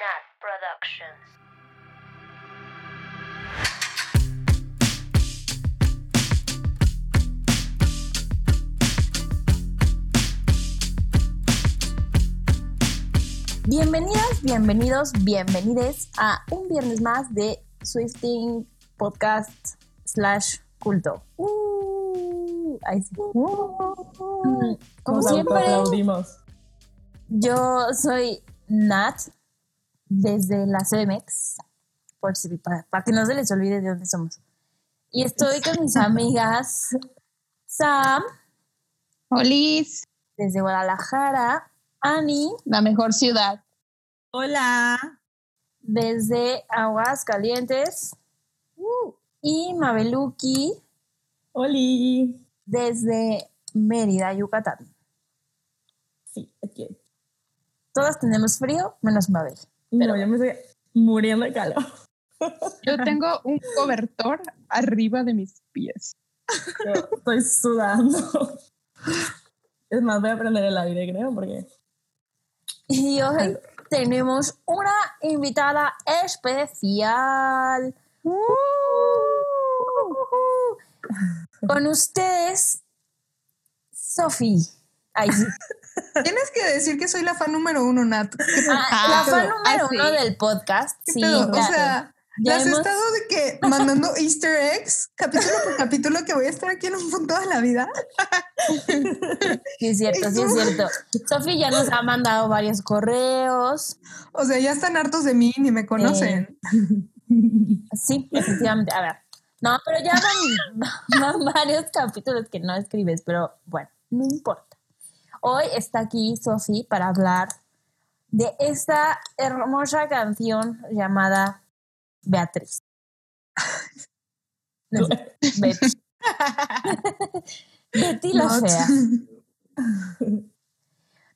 Nat Productions. Bienvenidas, bienvenidos, bienvenides a un viernes más de Swifting Podcast slash culto. Uh, ahí sí. Mm, Como Nos siempre, aplaudimos. yo soy Nat desde la CDMX, por si, para, para que no se les olvide de dónde somos. Y estoy con mis amigas Sam Olis, desde Guadalajara, Ani la mejor ciudad. Hola. desde Aguascalientes y Mabeluki Oli. desde Mérida, Yucatán. Sí, aquí. Todas tenemos frío, menos Mabel. No, yo me estoy muriendo de calor. Yo tengo un cobertor arriba de mis pies. Yo estoy sudando. Es más, voy a prender el aire, creo, porque. Y hoy tenemos una invitada especial. Con ustedes, Sofi. Ay, sí. Tienes que decir que soy la fan número uno, Nat. ¿Qué Ah, la pedo? fan número Ah, sí. uno del podcast. Sí, o sea, ya las he estado de que mandando easter eggs, capítulo por capítulo, que voy a estar aquí en un punto de la vida. Sí, es cierto, sí, es cierto. Sofi ya nos ha mandado varios correos. O sea, ya están hartos de mí, ni me conocen. Sí, efectivamente. A ver. No, pero ya van, van varios capítulos que no escribes, pero bueno, no importa. Hoy está aquí Sofi para hablar de esta hermosa canción llamada Beatriz. No Betty. Betty la Not. fea.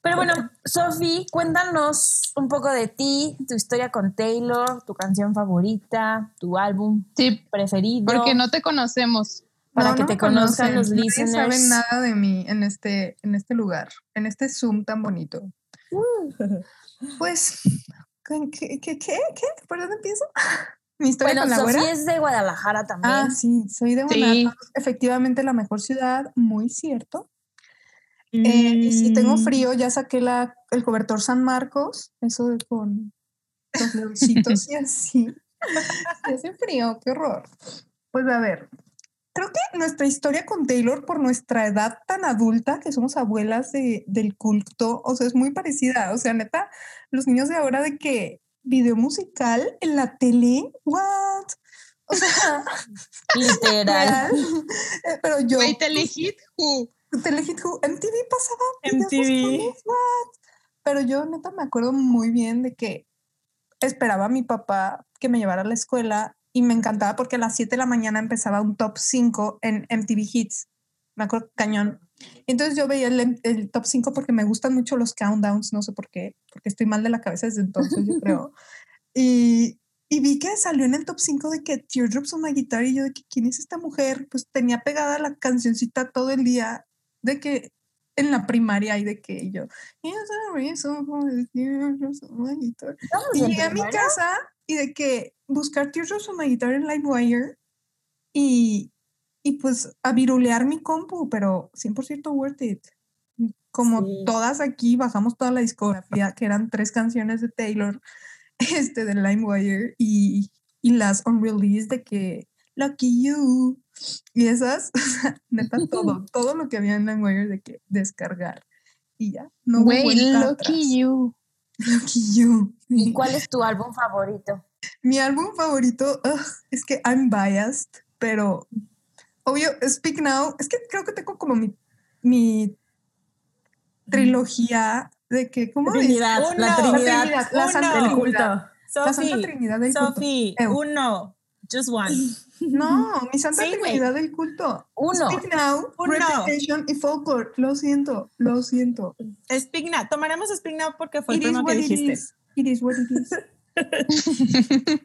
Pero bueno, Sofi, cuéntanos un poco de ti, tu historia con Taylor, tu canción favorita, tu álbum Sí, preferido. porque no te conocemos. Para No, que no te me conozcan conocen. los Nadie listeners. saben nada de mí en este, en este lugar, en este Zoom tan bonito. Pues, ¿qué, qué, qué? ¿Por dónde empiezo? ¿Mi historia Bueno, con la Sofi güera? es de Guadalajara también. Ah, sí, soy de Sí. Guanajuato, efectivamente la mejor ciudad, muy cierto. Eh, y si tengo Mm. frío, ya saqué la, el cobertor San Marcos, eso de con los leoncitos y así. Si hace frío, qué horror. Pues a ver, creo que nuestra historia con Taylor, por nuestra edad tan adulta, que somos abuelas de, del culto, o sea, es muy parecida. O sea, neta, los niños de ahora de que video musical en la tele, what? O sea, Literal. Eh, Pero yo, Wait, Telehit Who. Telehit Who, MTV pasaba MTV. what? Pero yo neta me acuerdo muy bien de que esperaba a mi papá que me llevara a la escuela y me encantaba porque a las 7 de la mañana empezaba un top 5 en MTV Hits. Me acuerdo cañón. Entonces yo veía el, el top 5 porque me gustan mucho los countdowns, no sé por qué, porque estoy mal de la cabeza desde entonces, yo creo. Y, y vi que salió en el top 5 de que Teardrops on My Guitar y yo de que quién es esta mujer, pues tenía pegada la cancioncita todo el día de que en la primaria y de que yo "Yes, the reason for the teardrops on my guitar". ¿Estamos y llegué a mi casa y de que buscar Teardrops on my guitar en LimeWire y, y pues a virulear mi compu, pero 100% worth it. Como Sí. todas aquí bajamos toda la discografía, que eran tres canciones de Taylor, este de LimeWire y, y las unreleased de que Lucky You y esas, neta todo, todo lo que había en LimeWire de que descargar y ya, no atrás. lucky you. Lucky You. ¿Y cuál es tu álbum favorito? Mi álbum favorito ugh, es que I'm biased, pero obvio, Speak Now, es que creo que tengo como mi, mi trilogía de que, ¿cómo Trinidad, dice? la Trinidad, la uno. Santa del Trinidad. culto. La Santa Sofi, Trinidad del culto. Sofi, Eu. uno. Just one. No, mi Santa Sí. Trinidad del culto. Uno. Speak Now, Uno. Reputation y Folklore. Lo siento, lo siento. Speak Now. Tomaremos Speak Now porque fue el It is primero que dijiste. is. It is what it is.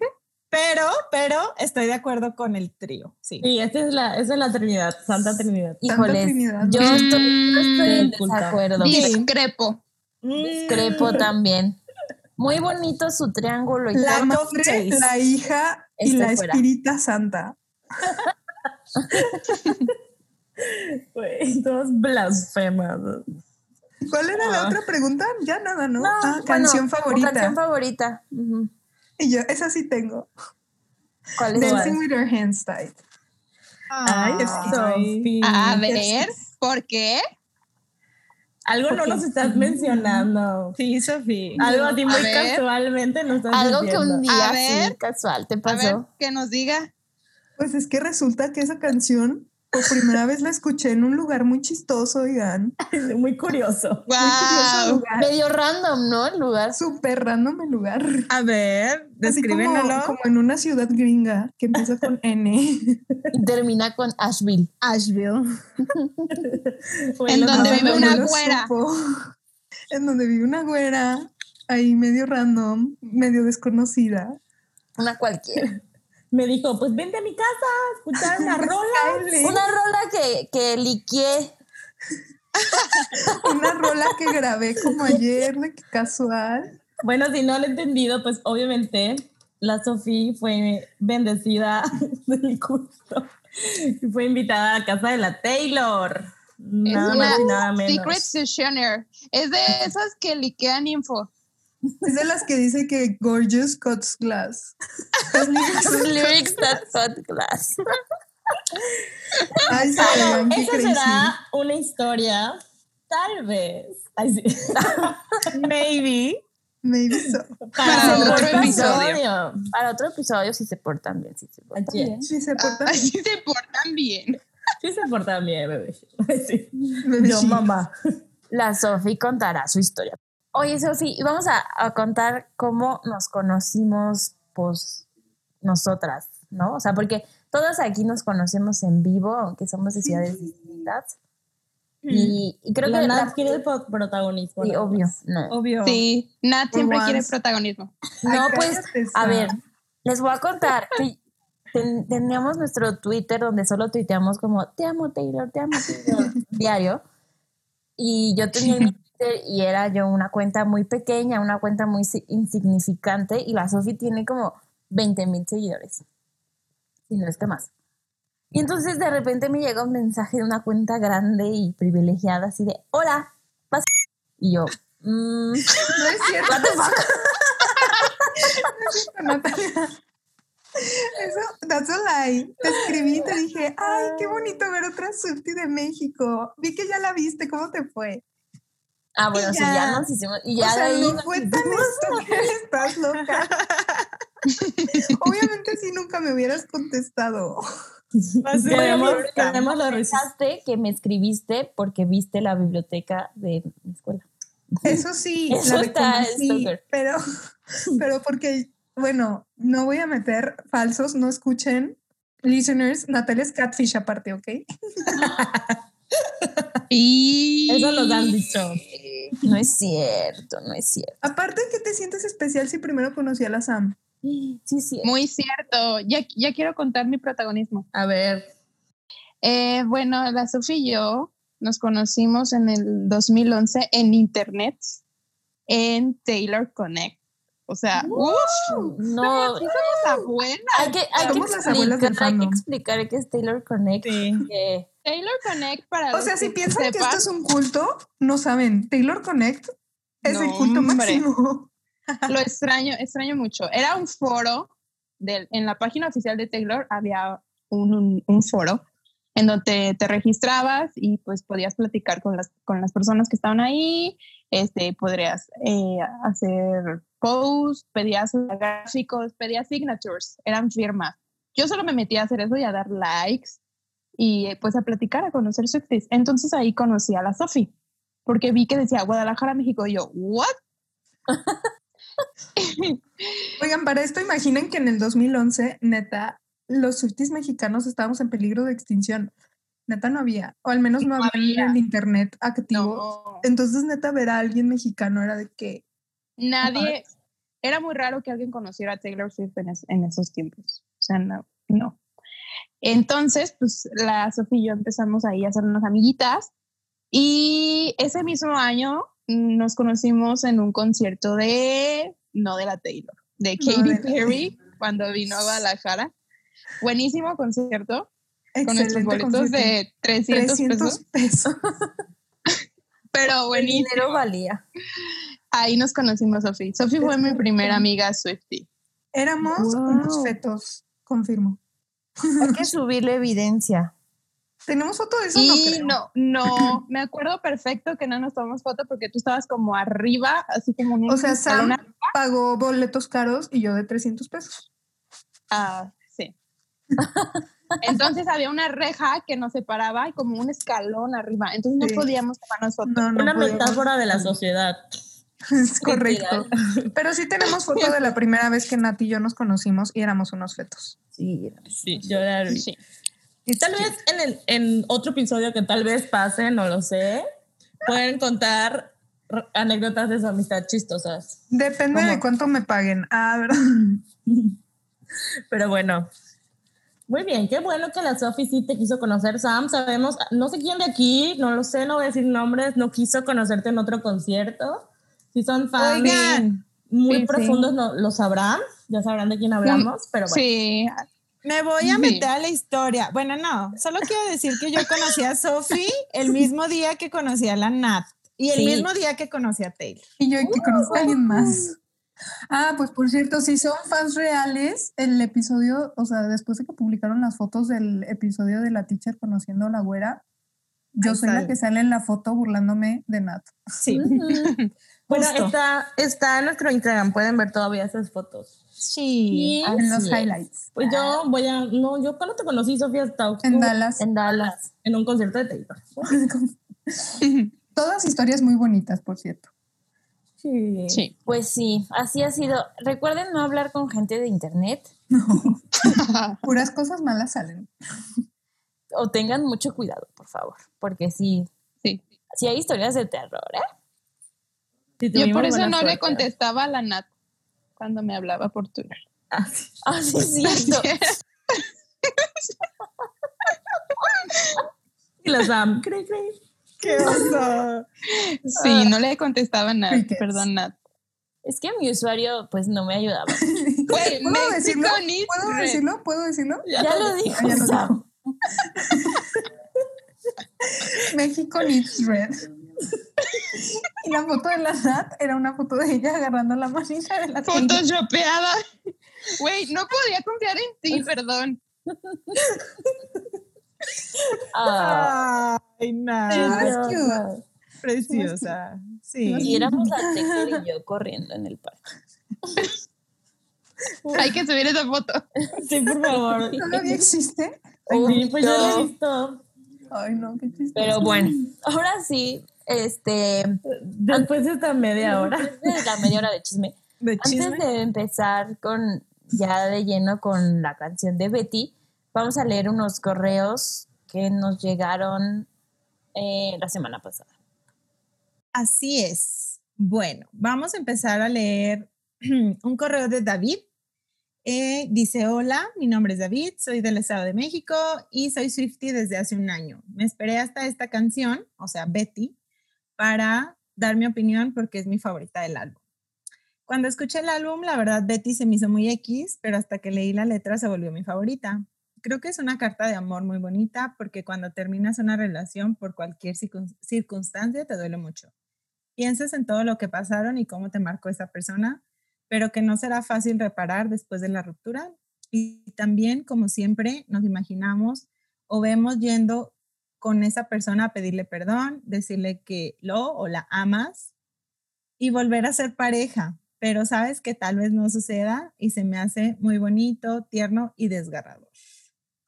Pero, pero estoy de acuerdo con el trío. Sí. Sí, esta es la, esa es la Trinidad, Santa Trinidad. Trinidad. yo estoy, yo estoy en desacuerdo. Discrepo. Mm. Discrepo también. Muy bonito su triángulo y La Chase. la hija y Estoy la fuera. espírita santa. Güey, todos blasfemas. ¿Cuál era la Ah. otra pregunta? Ya nada, ¿no? No, ah, bueno, canción favorita. Canción favorita. Y yo, esa sí tengo. ¿Cuál es? Dancing with her hands tied. Ay, Ah. Sophie. A ver, ¿por qué? Algo no nos estás mencionando. Sí, Sofía. Algo así muy A ver. casualmente nos estás Algo que un día A ver. sí, casual te A ver, pasó. que nos diga. Pues es que resulta que esa canción por primera vez la escuché en un lugar muy chistoso, oigan. Muy curioso. Muy curioso lugar. Medio random, ¿no? El lugar. Súper random el lugar. A ver, Así como, descríbenlo. como en una ciudad gringa que empieza con N. Y termina con Asheville. Asheville. En donde vive No, una güera. supo. En donde vive una güera, ahí medio random, medio desconocida. Una cualquiera. Me dijo, pues vente a mi casa a escuchar una rola. Una rola que, que liqué. una rola que grabé como ayer, que casual. Bueno, si no lo he entendido, pues obviamente la Sofía fue bendecida del culto. Fue invitada a casa de la Taylor. Nada es más y una nada menos. Secret Sessioner. Es de esas que liquean info. Es de las que dice que Gorgeous Cuts Glass. Lyrics that cut glass. Ay, Bueno, esa crazy. será una historia, tal vez. Ay, sí. Maybe. Maybe so. Para el otro episodio. Para otro episodio, si se portan bien, si se portan Ayer. bien. Sí, se porta Así se portan bien. Sí se porta bien, bebé. Sí. bebé Yo, mamá. La Sofi contará su historia. Oye, Sofi, y vamos a, a contar cómo nos conocimos, pues, nosotras, ¿no? O sea, porque todas aquí nos conocemos en vivo, aunque somos de ciudades distintas. Y, y creo la que Nat la- quiere protagonismo. sí, obvio, no. Obvio. Sí, Nat siempre quiere protagonismo. No, Ay, pues, a ver, les voy a contar que ten- teníamos nuestro Twitter donde solo tuiteamos como te amo Taylor, te amo Taylor diario. Y yo tenía mi Twitter y era yo una cuenta muy pequeña, una cuenta muy si- insignificante y la Sofi tiene como 20 mil seguidores. Y no es que más. Y entonces de repente me llega un mensaje de una cuenta grande y privilegiada así de, hola, vas. Y yo, mm, No es cierto. what the fuck? Natalia. Eso, that's a lie. Te escribí y te dije, ay, qué bonito ver otra Swiftie de México. Vi que ya la viste, ¿cómo te fue? Ah, bueno, Y sí, ya. ya nos hicimos. Y ya o sea, de ahí no fue tan que estás loca. Obviamente si nunca me hubieras contestado. Queremos los receipts. pensaste que me escribiste porque viste la biblioteca de mi escuela. Eso sí, Eso la está reconocí, pero, pero porque, bueno, no voy a meter falsos, no escuchen. Listeners, Natalia es catfish aparte, ¿ok? Y Eso nos han dicho. No es cierto, no es cierto. Aparte, ¿qué te sientes especial si primero conocí a la Sam? Sí, sí. Muy cierto. Ya, ya quiero contar mi protagonismo. A ver, Eh, bueno, la Sofía y yo nos conocimos en el 2011 en internet, en Taylor Connect. O sea, ¡uf! No, Sí somos abuelas. hay que, hay que Somos las abuelas del explicar, hay que explicar que es Taylor Connect. Sí. que- Taylor Connect para O sea, si que piensan que esto es un culto, no saben. Taylor Connect es el No, culto hombre. máximo. lo extraño, extraño mucho. Era un foro, del, en la página oficial de Taylor había un, un- un foro en donde te registrabas y pues podías platicar con las, con las personas que estaban ahí, este, podrías eh, hacer posts, pedías gráficos, pedías signatures, eran firmas. Yo solo me metía a hacer eso y a dar likes y eh, pues a platicar, a conocer Swifties. Entonces ahí conocí a la Sofi, porque vi que decía Guadalajara, México, y yo, ¿what? Oigan, para esto imaginen que en el 2011, neta, los Swifties mexicanos estábamos en peligro de extinción. Neta no había, o al menos no, No había en había. el internet activo. No. Entonces, neta, ver a alguien mexicano era de que, Nadie, era muy raro que alguien conociera a Taylor Swift en, es- en esos tiempos. O sea, no, no. Entonces, pues la Sofía y yo empezamos ahí a hacer unas amiguitas y ese mismo año nos conocimos en un concierto de no de la Taylor, de Katy Perry cuando vino a Guadalajara. Buenísimo concierto con nuestros boletos concierto. de 300, 300 pesos, pesos. Pero El buenísimo. dinero valía. Ahí nos conocimos, Sofi. Sofi fue mi primera amiga Swifty. Éramos Wow. unos fetos, confirmo. Hay que subirle evidencia. ¿Tenemos foto de eso? Y no creo. no, no, me acuerdo perfecto que no nos tomamos foto porque tú estabas como arriba, así como O sea, Sam pagó boletos caros y yo de 300 pesos. Ah, sí. Entonces había una reja que nos separaba y como un escalón arriba. Entonces no Sí. podíamos tomarnos fotos. No, no Una podíamos. metáfora de la sociedad. Es correcto. Pero sí tenemos foto de la primera vez que Nati y yo nos conocimos y éramos unos fetos. Sí. Sí. Yo vi. Sí. Y tal vez en, el, en otro episodio que tal vez pase, no lo sé, pueden contar anécdotas de su amistad chistosas. Depende de cuánto me paguen. Ah, ¿verdad? Pero bueno. Muy bien, qué bueno que la Sofi sí te quiso conocer, Sam. Sabemos, no sé quién de aquí, no lo sé, no voy a decir nombres, no quiso conocerte en otro concierto. Si son fans Oigan, muy Sí, sí. profundos, no, lo sabrán, ya sabrán de quién hablamos, pero bueno. Sí, me voy a Sí. meter a la historia. Bueno, no, solo quiero decir que yo conocí a Sophie el mismo día que conocí a la Nat y el Sí. mismo día que conocí a Taylor. Y yo que conozco a alguien más. Ah, pues por cierto, si son fans reales, el episodio, o sea, después de que publicaron las fotos del episodio de la teacher conociendo a la güera, yo Ahí soy la que sale en la foto burlándome de Nat. Sí. Bueno, está, está en nuestro Instagram, pueden ver todavía esas fotos. Sí. en los highlights. Pues yo voy a, no, yo cuando te conocí, Sofía, estaba En Dallas. En Dallas. en un concierto de Taylor. Todas historias muy bonitas, por cierto. Sí. sí. Pues sí, así ha sido. Recuerden no hablar con gente de internet Puras cosas malas salen. o tengan mucho cuidado, por favor, porque sí, Sí. sí hay historias de terror, ¿eh? Sí, Yo por eso no le contestaba a la Nat cuando me hablaba por Twitter. Ah, sí. Ah, sí, es cierto. Y la Sam, cri, cri. ¡Qué oso! Sí, no le contestaba nada. Crickets. Perdón, Nat. Es que mi usuario, pues, no me ayudaba. Güey, ¿Puedo decirlo? Mexico needs ¿Puedo red. decirlo? ¿Puedo decirlo? Ya, lo dijo Ah, ya lo. México needs red. Y la foto de la Nat era una foto de ella agarrando la manita de la Taylor. Photoshopeada. Güey, no podía confiar en ti, perdón. Ah, Ay, nada. cute. Preciosa. Sí. y éramos la Taylor y yo corriendo en el parque. Hay que subir esa foto. Sí, por favor. ¿Todavía existe? Sí, pues yo lo no. he visto. Ay, no, qué chiste. Pero bueno, ahora sí, este, Después de esta media hora. después de la media hora de chisme, De antes chisme. de empezar con ya de lleno con la canción de Betty, vamos a leer unos correos que nos llegaron eh, la semana pasada. Así es. Bueno, vamos a empezar a leer un correo de David. Eh, dice, hola, mi nombre es David, soy del Estado de México y soy Swifty desde hace un año. Me esperé hasta esta canción, o sea, Betty, para dar mi opinión porque es mi favorita del álbum. Cuando escuché el álbum, la verdad, Betty se me hizo muy X, pero hasta que leí la letra se volvió mi favorita. Creo que es una carta de amor muy bonita porque cuando terminas una relación por cualquier circun- circunstancia te duele mucho piensas en todo lo que pasaron y cómo te marcó esa persona, pero que no será fácil reparar después de la ruptura. Y también, como siempre, nos imaginamos o vemos yendo con esa persona a pedirle perdón, decirle que lo o la amas y volver a ser pareja, pero sabes que tal vez no suceda y se me hace muy bonito, tierno y desgarrador.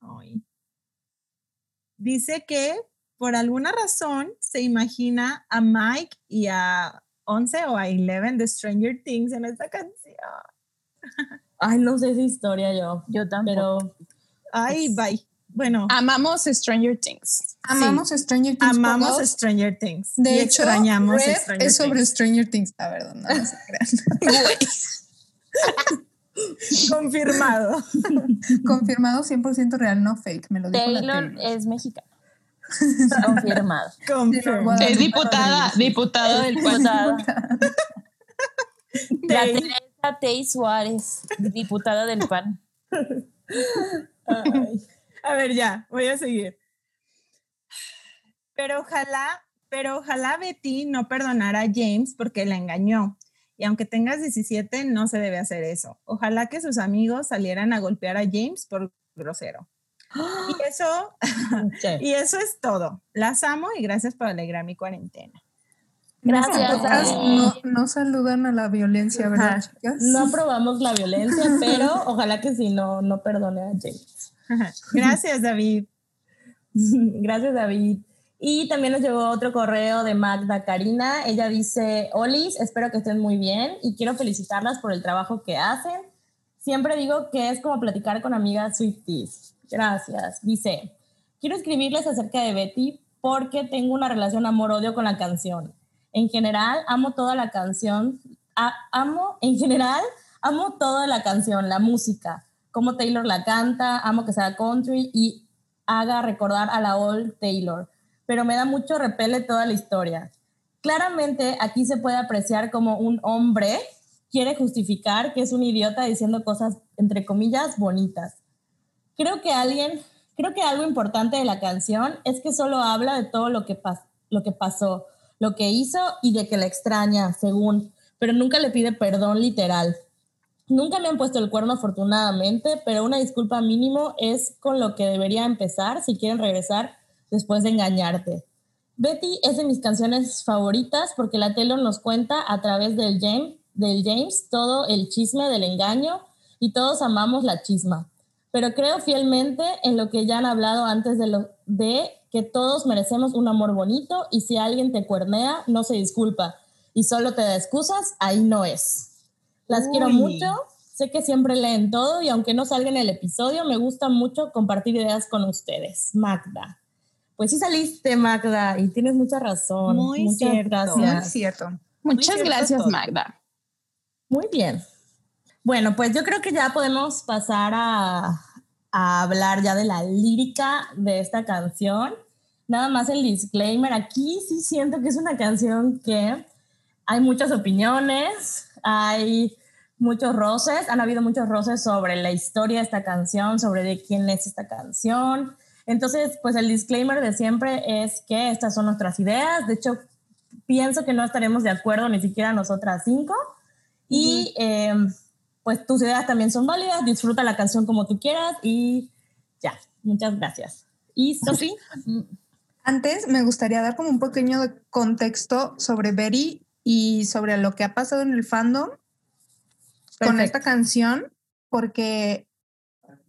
Ay. Dice que por alguna razón se imagina a Mike y a 11 o a 11 de Stranger Things en esta canción. Ay, no sé esa historia yo. Yo tampoco. Pero Ay, bye. Bueno, Amamos Stranger Things. Amamos Stranger Things. amamos. Stranger Things. De y hecho, extrañamos Red Stranger es sobre Things. Stranger Things. A ver, no, no se crean. Confirmado. Confirmado 100% real, no fake. Me lo dijo Taylor Taylor. es mexicana. Confirmado. Confirmado. Es diputada, diputada del Diputada. La Tay- Teresa a Tei Suárez, diputada del PAN. Ay. A ver, ya, voy a seguir. Pero ojalá, pero ojalá Betty no perdonara a James porque la engañó. Y aunque tengas 17, no se debe hacer eso. Ojalá que sus amigos salieran a golpear a James por grosero. Y eso, Sí. y eso es todo. Las amo y gracias por alegrar mi cuarentena. Gracias. No, no saludan a la violencia, ¿verdad, Ajá. chicas? No aprobamos la violencia, pero ojalá que si no, no perdone a James. Gracias, David. Gracias, David. Y también nos llegó otro correo de Magda Karina. Ella dice, Olis, espero que estén muy bien y quiero felicitarlas por el trabajo que hacen. Siempre digo que es como platicar con amigas Swifties. Gracias. Dice, quiero escribirles acerca de Betty porque tengo una relación amor-odio con la canción. En general, amo toda la canción. A- amo, en general, amo toda la canción, la música, cómo Taylor la canta, amo que sea country y haga recordar a la old Taylor, pero me da mucho repele toda la historia. Claramente aquí se puede apreciar como un hombre quiere justificar que es un idiota diciendo cosas entre comillas bonitas. Creo que alguien, creo que algo importante de la canción es que solo habla de todo lo que, pas- lo que pasó, lo que hizo y de que la extraña, según, pero nunca le pide perdón literal. Nunca me han puesto el cuerno afortunadamente, pero una disculpa mínimo es con lo que debería empezar si quieren regresar después de engañarte. Betty es de mis canciones favoritas porque la Taylor nos cuenta a través del James, del James todo el chisme del engaño y todos amamos la chisma. Pero creo fielmente en lo que ya han hablado antes de, lo, de que todos merecemos un amor bonito y si alguien te cuernea, no se disculpa y solo te da excusas, ahí no es. Las quiero mucho, sé que siempre leen todo y aunque no salga en el episodio, me gusta mucho compartir ideas con ustedes. Magda. Pues sí saliste, Magda, y tienes mucha razón. Muy Muchas cierto. Muy gracias. cierto. Muchas cierto gracias, todo. Magda. Muy bien. Bueno, pues yo creo que ya podemos pasar a, a hablar ya de la lírica de esta canción. Nada más el disclaimer. Aquí sí siento que es una canción que hay muchas opiniones, hay muchos roces, han habido muchos roces sobre la historia de esta canción, sobre de quién es esta canción. Entonces, pues el disclaimer de siempre es que estas son nuestras ideas. De hecho, pienso que no estaremos de acuerdo ni siquiera nosotras cinco. Y eh, pues tus ideas también son válidas, disfruta la canción como tú quieras y ya, muchas gracias. Y Sofi, Antes me gustaría dar como un pequeño contexto sobre Betty y sobre lo que ha pasado en el fandom con esta canción, porque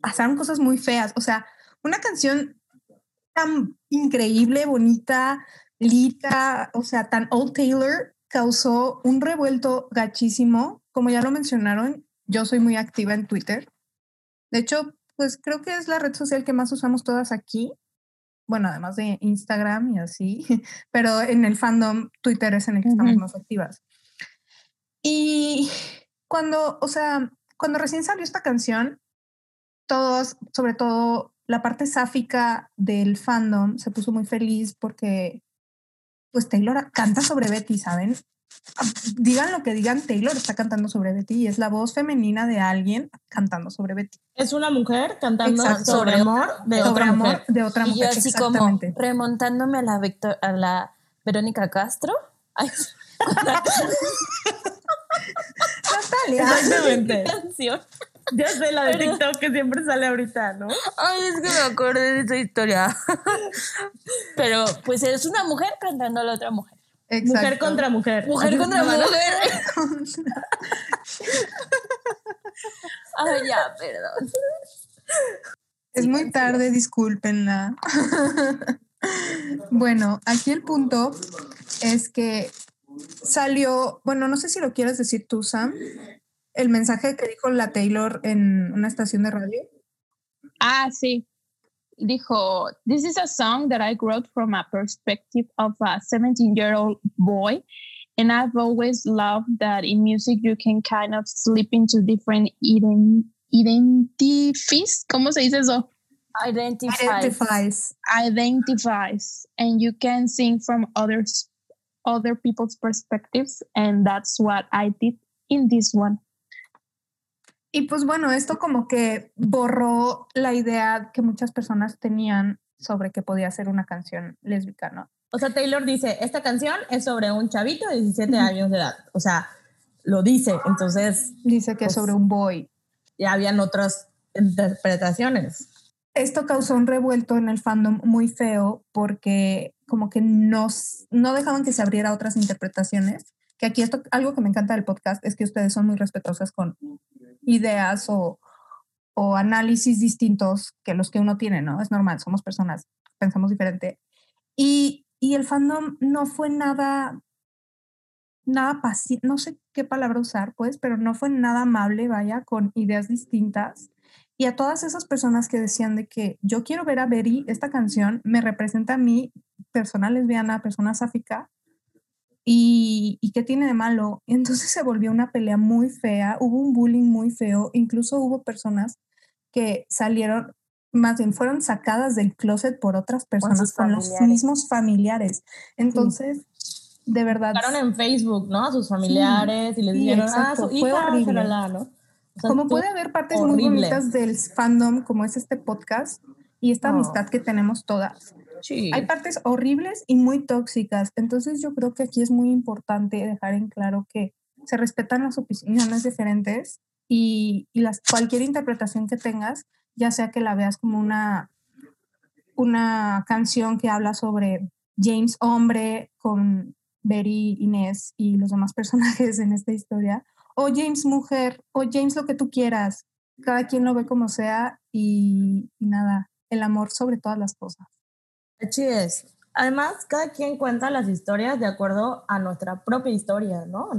pasaron cosas muy feas. O sea, una canción tan increíble, bonita, lírica, o sea, tan Old Taylor, causó un revuelto gachísimo. Como ya lo mencionaron, yo soy muy activa en Twitter. De hecho, pues creo que es la red social que más usamos todas aquí bueno, además de Instagram y así, pero en el fandom Twitter es en el que estamos más activas. Y cuando, o sea, cuando recién salió esta canción, todos, sobre todo la parte sáfica del fandom, se puso muy feliz porque, pues Taylor canta sobre Betty, ¿saben? Ah, Digan lo que digan, Taylor está cantando sobre Betty y es la voz femenina de alguien cantando sobre Betty. es una mujer cantando Exacto. sobre amor de sobre otra amor mujer. de otra Y yo mujer. así como remontándome a la, Victor- a la Verónica Castro. Ay, Natalia. Exactamente. canción. Ya sé la de. TikTok que siempre sale ahorita, ¿no? Ay, es que me acordé de esa historia. Pero pues es una mujer cantando a la otra mujer. Mujer Exacto. contra mujer. Mujer contra mujer. Ay, ya, perdón. Es muy tarde, discúlpenla. bueno, aquí el punto es que salió, bueno, no sé si lo quieres decir tú, Sam, el mensaje que dijo la Taylor en una estación de radio. Ah, sí. Dijo, This is a song that I wrote from a perspective of a 17 year old boy. And I've always loved that in music you can kind of slip into different ident identities. ¿Cómo se dice eso? Identify. Identifies. Identifies. And you can sing from others, other people's perspectives. And that's what I did in this one. Y pues bueno, esto como que borró la idea que muchas personas tenían sobre que podía ser una canción lésbica, ¿no? O sea, Taylor dice, esta canción es sobre un chavito de 17 años de edad. O sea, lo dice, entonces... Dice que es Pues- sobre un boy. Ya habían otras interpretaciones. Esto causó un revuelto en el fandom muy feo porque como que no, s- no dejaban que se abriera otras interpretaciones. Que aquí esto, algo que me encanta del podcast es que ustedes son muy respetuosas con ideas o, o análisis distintos que los que uno tiene, ¿no? Es normal, somos personas, pensamos diferente. Y, y el fandom no fue nada, nada paciente, no sé qué palabra usar, pues, pero no fue nada amable, vaya, con ideas distintas. Y a todas esas personas que decían de que yo quiero ver a Betty, esta canción me representa a mí, persona lesbiana, persona sáfica, y, y qué tiene de malo. Entonces se volvió una pelea muy fea, hubo un bullying muy feo, incluso hubo personas que salieron, más bien fueron sacadas del closet por otras personas, con los mismos familiares. Entonces, de verdad, Buscaron en Facebook, ¿no? A sus familiares y les sí, dijeron, exacto, ah, su fue hija, horrible. shalala, ¿no? O sea, como puede haber partes muy horrible. bonitas del fandom, como es este podcast, y esta Oh. amistad que tenemos todas. Sí. Hay partes horribles y muy tóxicas. Entonces yo creo que aquí es muy importante dejar en claro que se respetan las opiniones diferentes y, y las, cualquier interpretación que tengas, ya sea que la veas como una, una canción que habla sobre James hombre con Betty, Inés y los demás personajes en esta historia, o James mujer, o James lo que tú quieras. Cada quien lo ve como sea y, y nada, el amor sobre todas las cosas. Así es. Además, cada quien cuenta las historias de acuerdo a nuestra propia historia, ¿no?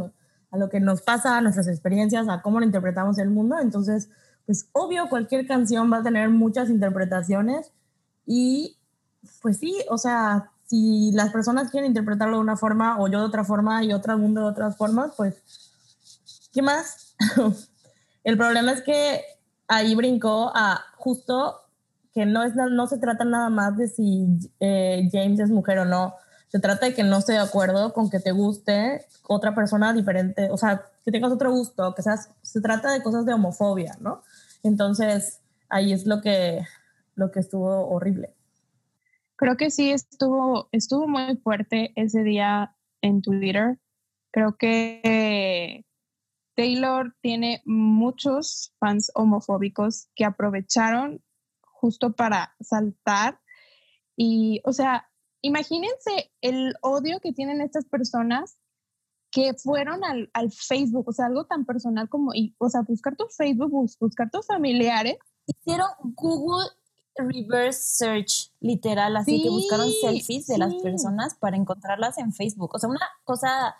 A lo- que nos pasa, a nuestras experiencias, a cómo interpretamos el mundo. Entonces, pues obvio, cualquier canción va a tener muchas interpretaciones y pues sí, o sea, si las personas quieren interpretarlo de una forma o yo de otra forma y otro mundo de otras formas, pues, ¿qué más? el problema es que ahí brincó a justo que no, es, no se trata nada más de si eh, James es mujer o no. Se trata de que no esté de acuerdo con que te guste otra persona diferente, o sea, que tengas otro gusto, que seas, se trata de cosas de homofobia, ¿no? Entonces, ahí es lo que, lo que estuvo horrible. Creo que sí estuvo, estuvo muy fuerte ese día en Twitter. Creo que Taylor tiene muchos fans homofóbicos que aprovecharon justo para saltar. Y, o sea, imagínense el odio que tienen estas personas que fueron al, al Facebook, o sea, algo tan personal como, y, o sea, buscar tu Facebook, bus- buscar tus familiares. Hicieron Google Reverse Search, literal, así que buscaron selfies de las personas para encontrarlas en Facebook. O sea, una cosa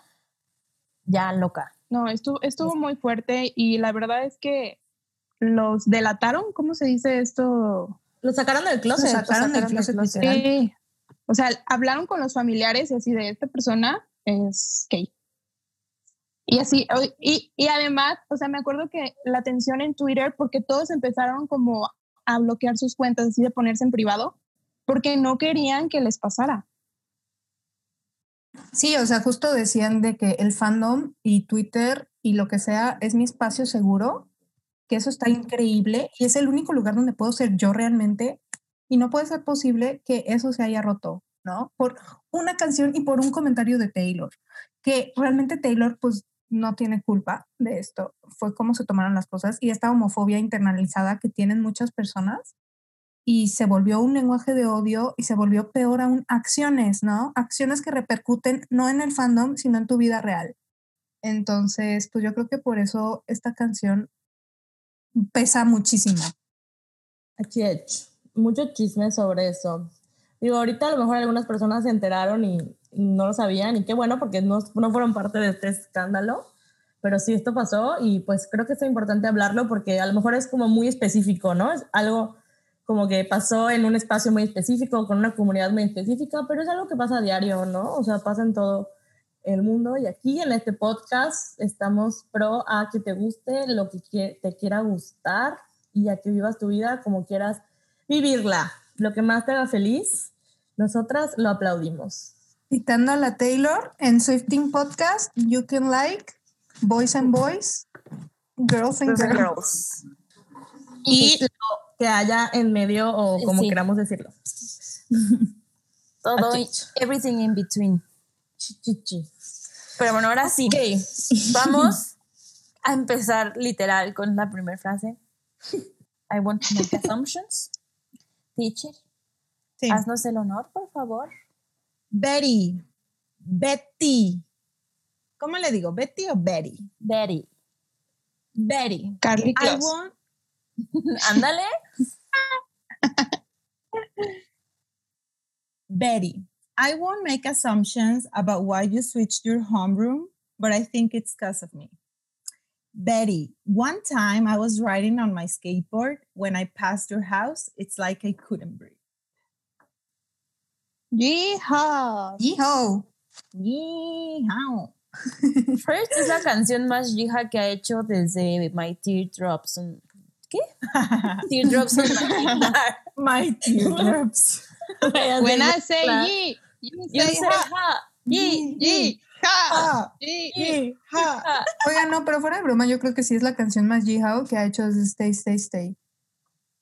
ya loca. No, estuvo, estuvo muy fuerte y la verdad es que los delataron, ¿cómo se dice esto? Lo sacaron del closet. Lo sacaron del sacaron closet, closet. literal. Sí. O sea, hablaron con los familiares y así de esta persona es gay. Y así, y, y además, o sea, me acuerdo que la tensión en Twitter, porque todos empezaron como a bloquear sus cuentas, así de ponerse en privado, porque no querían que les pasara. Sí, o sea, justo decían de que el fandom y Twitter y lo que sea es mi espacio seguro, que eso está increíble y es el único lugar donde puedo ser yo realmente y no puede ser posible que eso se haya roto, ¿no? Por una canción y por un comentario de Taylor, que realmente Taylor pues no tiene culpa de esto, fue cómo se tomaron las cosas y esta homofobia internalizada que tienen muchas personas y se volvió un lenguaje de odio y se volvió peor aún acciones, ¿no? Acciones que repercuten no en el fandom, sino en tu vida real. Entonces, pues yo creo que por eso esta canción pesa muchísimo. Así es. Mucho chisme sobre eso. Digo, ahorita a lo mejor algunas personas se enteraron y no lo sabían, y qué bueno, porque no, no fueron parte de este escándalo, pero sí esto pasó y pues creo que es importante hablarlo porque a lo mejor es como muy específico, ¿no? Es algo como que pasó en un espacio muy específico, con una comunidad muy específica, pero es algo que pasa a diario, ¿no? O sea, pasa en todo el mundo y aquí en este podcast estamos pro a que te guste lo que te quiera gustar y a que vivas tu vida como quieras vivirla. Lo que más te haga feliz, nosotras lo aplaudimos. Citando a la Taylor en Swifting Podcast, You Can Like, Boys and Boys, Girls and Girls and girls. Y lo que haya en medio o como Sí. queramos decirlo. Todo, everything in between. Chi, chi, chi. Pero bueno, ahora sí. Vamos a empezar literal con la primera frase. I want to make assumptions. Teacher, Sí. haznos el honor, por favor. Betty. Betty. ¿Cómo le digo? ¿Betty o Betty? Betty. Betty. Carly I want, Ándale. Betty. I won't make assumptions about why you switched your homeroom, but I think it's because of me. Betty, one time I was riding on my skateboard. When I passed your house, it's like I couldn't breathe. Yeehaw. Yeehaw. Yeehaw. First es la canción más vieja que ha hecho desde My Teardrops. on- ¿Qué? Teardrops on my guitar. My teardrops. When I say yee, you say say ha. ha. Ha. Yee, ha. Oiga, no, pero fuera de broma, yo creo que sí es la canción más Yeehaw que ha hecho desde Stay, Stay, Stay.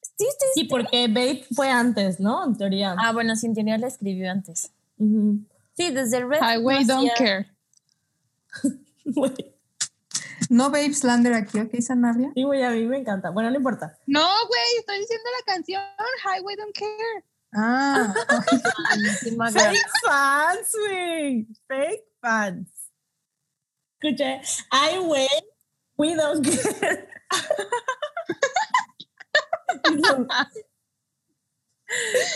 Sí, sí, Sí, porque Babe fue antes, ¿no? En teoría. Ah, bueno, sí, en teoría la escribió antes. Ujú. Sí, desde el Red. Highway don't care. No Babe Slander aquí, ¿ok, Sanabria? Sí, güey, a mí me encanta. Bueno, no importa. No, güey, estoy diciendo la canción Highway don't care. Ah. Fake fans, güey. Fake fans. Escuché, I wait, we don't care.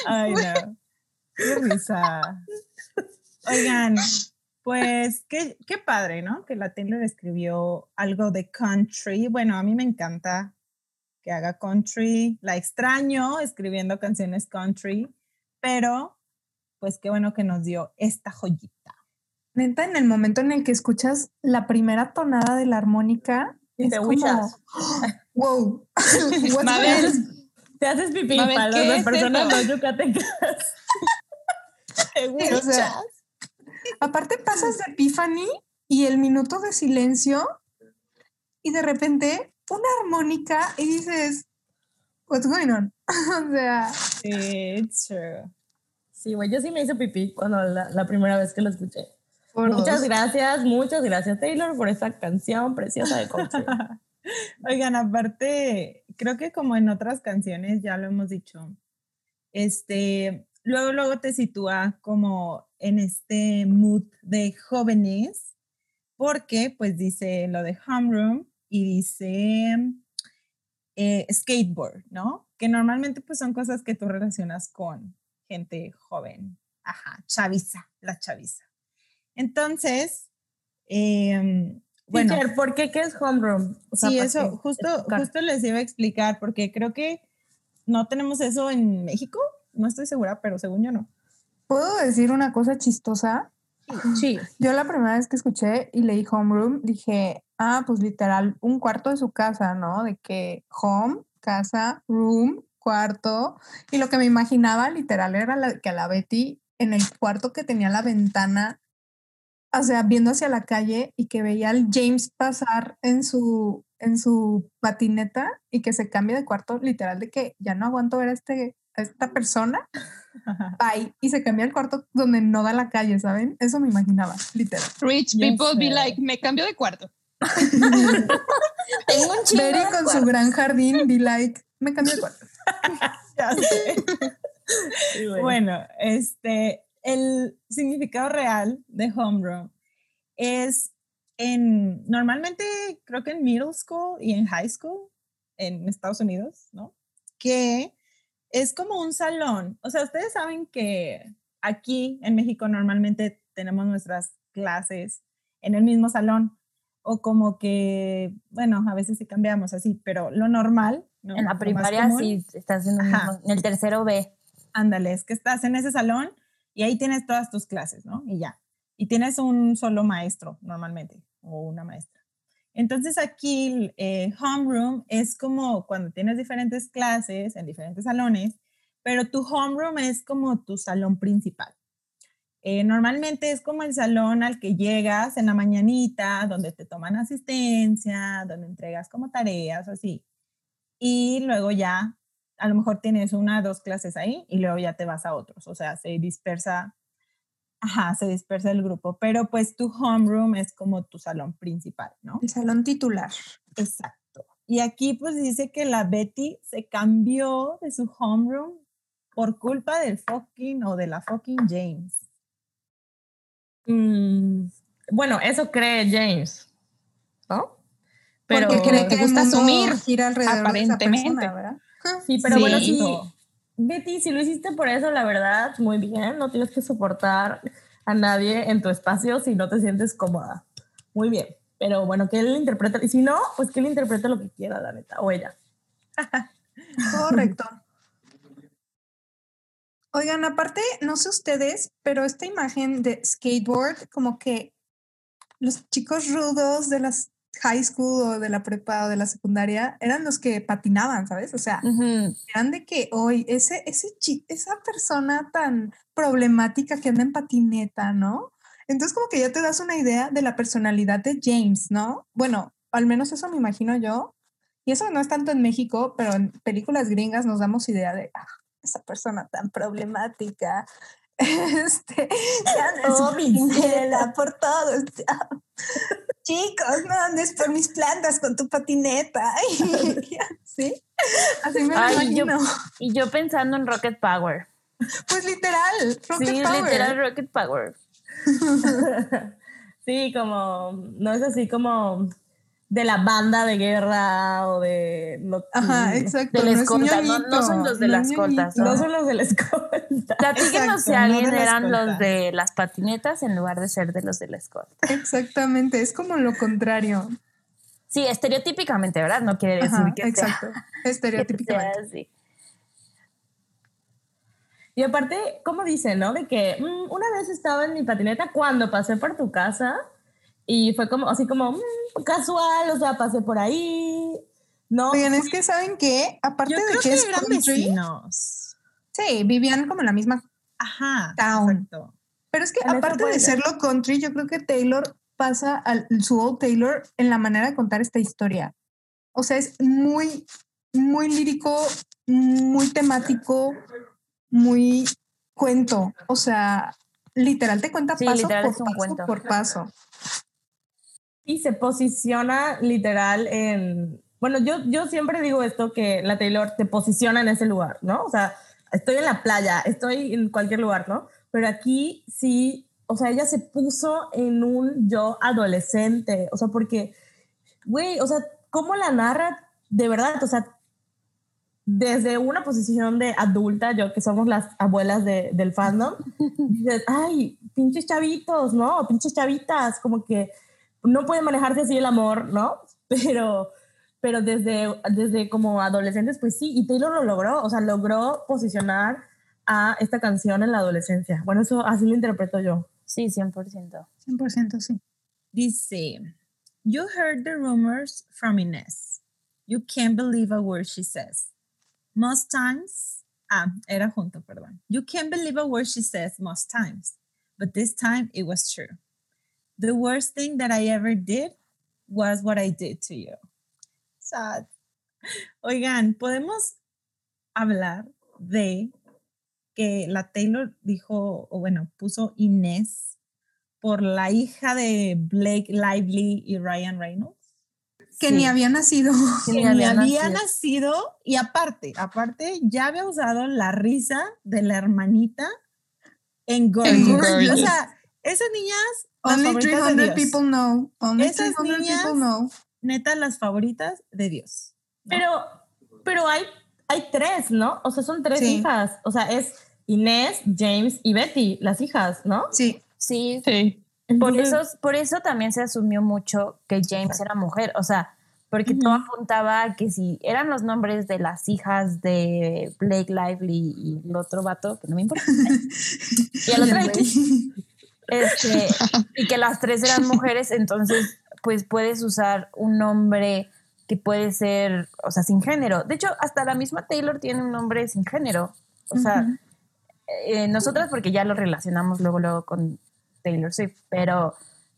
Ay, no. Qué risa. Oigan, pues qué, qué padre, ¿no? Que la Taylor escribió algo de country. Bueno, a mí me encanta que haga country. La extraño escribiendo canciones country, pero pues qué bueno que nos dio esta joyita. neta, en el momento en el que escuchas la primera tonada de la armónica, Y es te como, huichas. wow, what's Mabel, this? Te haces pipí Mabel, para ¿qué las es personas no yucatecas. Sí, o sea, aparte pasas de Epiphany y el minuto de silencio y de repente una armónica y dices, what's going on? o sea, It's true. Sí, güey, yo sí me hice pipí cuando la, la primera vez que lo escuché. por Muchas dos. gracias, muchas gracias Taylor por esta canción preciosa de country. Oigan, aparte, creo que como en otras canciones ya lo hemos dicho, este, luego, luego te sitúa como en este mood de jóvenes, porque pues dice lo de homeroom y dice eh, skateboard, ¿no? Que normalmente pues son cosas que tú relacionas con gente joven, ajá, chaviza, la chaviza. Entonces, em, bueno. Teacher, ¿por qué qué es homeroom? O sea, Sí, ¿para eso qué? justo, Explicar. justo les iba a explicar porque creo que no tenemos eso en México. No estoy segura, pero según yo no. ¿Puedo decir una cosa chistosa? Sí. Yo la primera vez que escuché y leí homeroom dije, ah, pues literal, un cuarto de su casa, ¿no? De que home, casa, room, cuarto. Y lo que me imaginaba literal era la, que a la Betty en el cuarto que tenía la ventana, o sea, viendo hacia la calle y que veía al James pasar en su, en su patineta y que se cambia de cuarto, literal, de que ya no aguanto ver a, este, a esta persona bye, y se cambia el cuarto donde no da la calle, ¿saben? Eso me imaginaba, literal. Rich Ya people be sé. like, me cambio de cuarto. Tengo un chingo de con su gran jardín, be like, me cambio de cuarto. Ya sé. güey. bueno, este, el significado real de homeroom es en, normalmente creo que en middle school y en high school en Estados Unidos, ¿no? Que es como un salón. O sea, ustedes saben que aquí en México normalmente tenemos nuestras clases en el mismo salón o como que, bueno, a veces sí cambiamos así, pero lo normal, ¿no? En la primaria sí estás en, mismo- en el tercero B. Ándale, es que estás en ese salón y ahí tienes todas tus clases, ¿no? Y ya. Y tienes un solo maestro normalmente o una maestra. Entonces aquí eh, homeroom es como cuando tienes diferentes clases en diferentes salones, pero tu homeroom es como tu salón principal. Eh, normalmente es como el salón al que llegas en la mañanita, donde te toman asistencia, donde entregas como tareas, así. Y luego ya, a lo mejor tienes una o dos clases ahí y luego ya te vas a otros. O sea, se dispersa, ajá, se dispersa el grupo. Pero pues tu homeroom es como tu salón principal, ¿no? El salón titular. Exacto. Y aquí pues dice que la Betty se cambió de su homeroom por culpa del fucking o de la fucking James. Mm, bueno, eso cree James, ¿no? Pero Porque cree que el gusta asumir, gira alrededor de esa aparentemente. persona, ¿verdad? sí, pero bueno, Sí. Betty, si lo hiciste por eso, la verdad, muy bien. No tienes que soportar a nadie en tu espacio si no te sientes cómoda. Muy bien. Pero bueno, que él interprete. Y si no, pues que él interprete lo que quiera, la neta. O ella. Correcto. Oigan, aparte, no sé ustedes, pero esta imagen de skateboard, como que los chicos rudos de las high school o de la prepa o de la secundaria eran los que patinaban, ¿sabes? O sea, eran de que hoy ese, ese esa persona tan problemática que anda en patineta, ¿no? Entonces como que ya te das una idea de la personalidad de James, ¿no? Bueno, al menos eso me imagino yo. Y eso no es tanto en México, pero en películas gringas nos damos idea de "Ah, esa persona tan problemática. Este, ya Oh, por todo. este, ah, Chicos, no andes por mis plantas con tu patineta. ¿Sí? Así me lo Ay, yo- imagino. Y yo pensando en Rocket Power. Pues literal, Rocket sí, Power. literal Rocket Power. Sí, como, no es así como de la banda de guerra o de... lo- Ajá, mm, exacto. De la escolta, no- no son los de no la es escolta, ñoñito. No son los de la escolta. Platíquenos si alguien eran los de las patinetas en lugar de ser de los de la escolta. Exactamente, es como lo contrario. Sí, estereotípicamente, ¿verdad? No quiere decir Ajá, que sea- exacto. que Estereotípicamente. sea así. Y aparte, ¿cómo dice, no? De que mm, una vez estaba en mi patineta cuando pasé por tu casa y fue como, así como mm, casual, o sea, pasé por ahí. No, Oigan, es que ¿saben qué? Aparte Yo de creo que, que es eran country, vecinos. sí, vivían como en la misma. Ajá, Town. exacto. Pero es que En aparte de ser. serlo country, yo creo que Taylor pasa al su old Taylor en la manera de contar esta historia. O sea, es muy, muy lírico, muy temático, muy cuento. O sea, literal te cuenta Sí, paso por paso por paso. Y se posiciona literal en... Bueno, yo, yo siempre digo esto, que la Taylor te posiciona en ese lugar, ¿no? O sea, estoy en la playa, estoy en cualquier lugar, ¿no? Pero aquí sí, o sea, ella se puso en un yo adolescente, o sea, porque, güey, o sea, ¿cómo la narra de verdad? O sea, desde una posición de adulta, yo que somos las abuelas de- del fandom, dices, ay, pinches chavitos, ¿no? Pinches chavitas, como que no puede manejarse así el amor, ¿no? Pero, pero desde, desde como adolescentes, pues sí, y Taylor lo logró, o sea, logró posicionar a esta canción en la adolescencia. Bueno, eso así lo interpreto yo. Sí, 100%. 100% sí. Dice, you heard the rumors from Inés. You can't believe a word she says. Most times, ah, era junto, perdón. You can't believe a word she says most times, but this time it was true. The worst thing that I ever did was what I did to you. Sad. Oigan, podemos hablar de que la Taylor dijo, o bueno, puso Inés por la hija de Blake Lively y Ryan Reynolds. Que Sí. ni había nacido. Que Que ni ni había había nacido. nacido y aparte, aparte ya había usado la risa de la hermanita en Gorgeous. Gorgeous. O sea, esas niñas, Only favoritas de 300 Dios. people know. Only Esas 300 niñas- people know. Neta, las favoritas de Dios. Pero, pero hay, hay tres, ¿no? O sea, son tres Sí. hijas. O sea, es Inés, James y Betty, las hijas, ¿no? Sí, Sí, Sí. por eso, por eso también se asumió mucho que James era mujer. O sea, porque todo apuntaba a que si eran los nombres de las hijas de Blake Lively y el otro vato, que no me importa. y el otro X, este, y que las tres eran mujeres, entonces pues puedes usar un nombre que puede ser, o sea, sin género. De hecho, hasta la misma Taylor tiene un nombre sin género. O sea, eh, nosotras porque ya lo relacionamos luego, luego con Taylor Swift, pero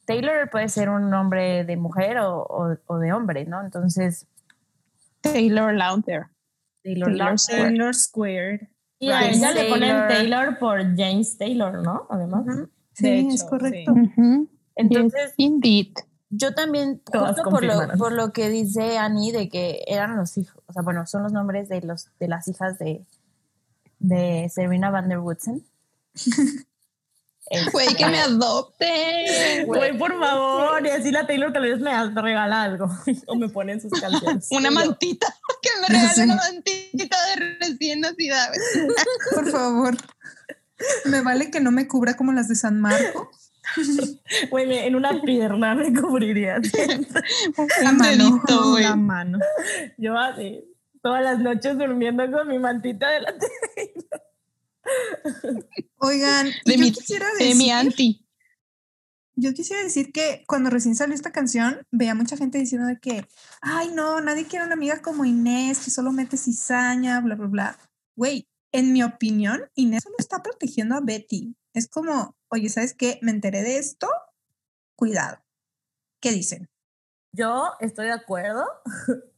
Taylor puede ser un nombre de mujer o, o- o de hombre, ¿no? Entonces, Taylor Lautner. Taylor, Taylor Lautner. Taylor Squared. Y a ella le ponen Taylor. Por James Taylor, ¿no? Además. Sí, es correcto. Entonces, Yes, indeed. yo también, Todas justo por lo, por lo que dice Annie, de que eran los hijos, o sea, bueno, son los nombres de, los, de las hijas de, de Serena Van der Woodsen. Este, Güey, que me adopten. Güey, por favor, y así la Taylor tal vez me regala algo o me pone en sus canciones. Una mantita. Que me regale Sí. una mantita de recién nacida. Por favor. Me vale que no me cubra como las de San Marco. Güey, me- en una pierna me cubriría. La mano. La mano. Yo así, todas las noches durmiendo con mi mantita de la Taylor. Oigan, De yo mi- quisiera De decir, mi anti. yo quisiera decir que cuando recién salió esta canción, veía mucha gente diciendo de que, ay no, nadie quiere una amiga como Inés, que solo mete cizaña, bla, bla, bla. Güey, en mi opinión, Inés solo está protegiendo a Betty. Es como, oye, ¿sabes qué? Me enteré de esto, cuidado. ¿Qué dicen? Yo estoy de acuerdo.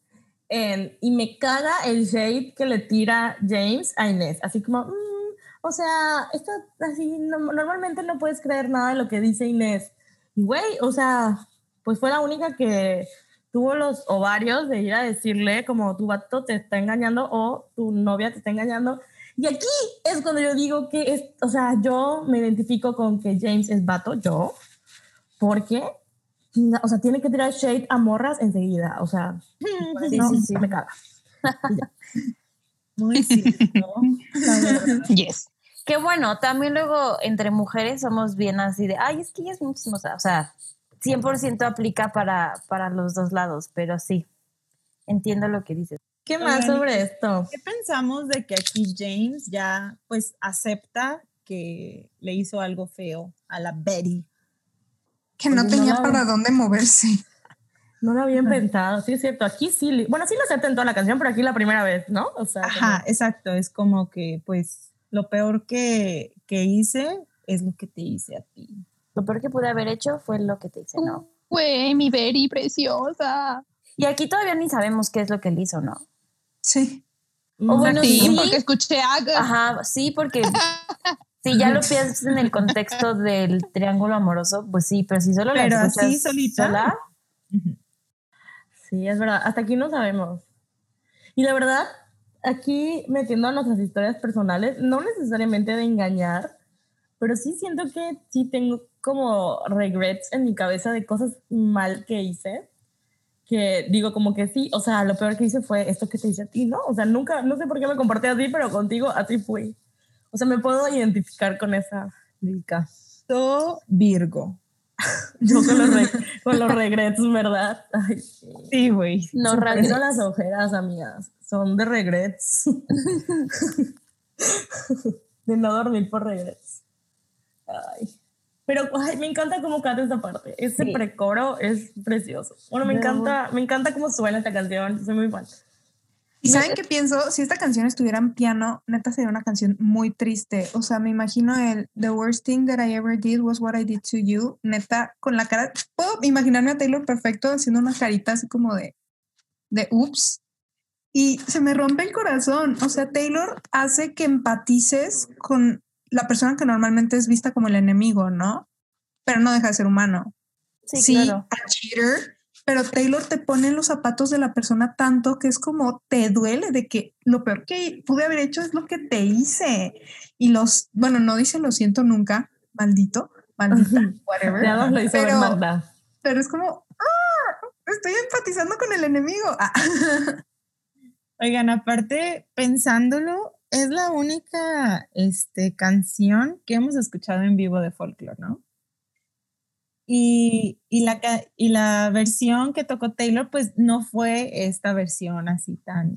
en- y me caga el shade que le tira James a Inés. Así como, "Mm, o sea, esto así, no- normalmente no puedes creer nada de lo que dice Inés. Y güey, o sea, pues fue la única que tuvo los ovarios de ir a decirle como tu vato te está engañando o tu novia te está engañando. Y aquí es cuando yo digo que es, o sea, yo me identifico con que James es vato, yo, porque o sea, tiene que tirar shade a morras enseguida. O sea, Sí, no, sí, sí. me caga. Muy cierto. Yes. Que bueno, también luego entre mujeres somos bien así de, ay, es que ella es muy chismosa. O sea, 100% aplica para, para los dos lados, pero sí, entiendo lo que dices. ¿Qué más Oigan, sobre esto? ¿Qué pensamos de que aquí James ya pues acepta que le hizo algo feo a la Betty? Que no tenía para dónde moverse. No lo habían pensado, sí es cierto. Aquí sí, bueno, sí lo acepté en toda la canción, pero aquí la primera vez, ¿no? O sea, Ajá, exacto. Es como que pues lo peor que, que hice es lo que te hice a ti. Lo peor que pude haber hecho fue lo que te hice, ¿no? Güey, mi Betty preciosa. Y aquí todavía ni sabemos qué es lo que él hizo, ¿no? Sí. o bueno, sí, sí. porque escuché a Ajá, sí, porque si ya lo piensas en el contexto del triángulo amoroso, pues sí, pero si solo la Pero así escuchas solita. sola. Sí, es verdad. Hasta aquí no sabemos. Y la verdad, aquí metiendo a nuestras historias personales, no necesariamente de engañar, pero sí siento que sí tengo como regrets en mi cabeza de cosas mal que hice. Que digo como que sí, o sea, lo peor que hice fue esto que te hice a ti, ¿no? O sea, nunca, no sé por qué me comporté así, pero contigo así fui. O sea, me puedo identificar con esa lírica. To Virgo. Yo con los, re- con los regrets, ¿verdad? Ay, sí. Güey. no Por regrets. eso las ojeras, amigas, son de regrets. de no dormir por regrets. Ay. Pero ay, me encanta cómo canta esta parte. Ese Sí. precoro es precioso. Bueno, me encanta, me encanta cómo suena esta canción. Soy muy fan. ¿Y saben qué pienso? Si esta canción estuviera en piano, neta sería una canción muy triste. O sea, me imagino el The worst thing that I ever did was what I did to you. Neta, con la cara. Puedo imaginarme a Taylor perfecto haciendo una carita así como de. de ups. Y se me rompe el corazón. O sea, Taylor hace que empatices con la persona que normalmente es vista como el enemigo, ¿no? Pero no deja de ser humano. Sí, sí, claro. a cheater, pero Taylor te pone en los zapatos de la persona tanto que es como te duele de que lo peor que pude haber hecho es lo que te hice. Y los, bueno, no dice lo siento nunca, maldito, maldita, whatever. Ya nos lo hizo pero, pero es como, "Ah, estoy empatizando con el enemigo. Ah. Oigan, aparte, pensándolo, es la única este, canción que hemos escuchado en vivo de folklore, ¿no? Y, y, la, y la versión que tocó Taylor, pues no fue esta versión así tan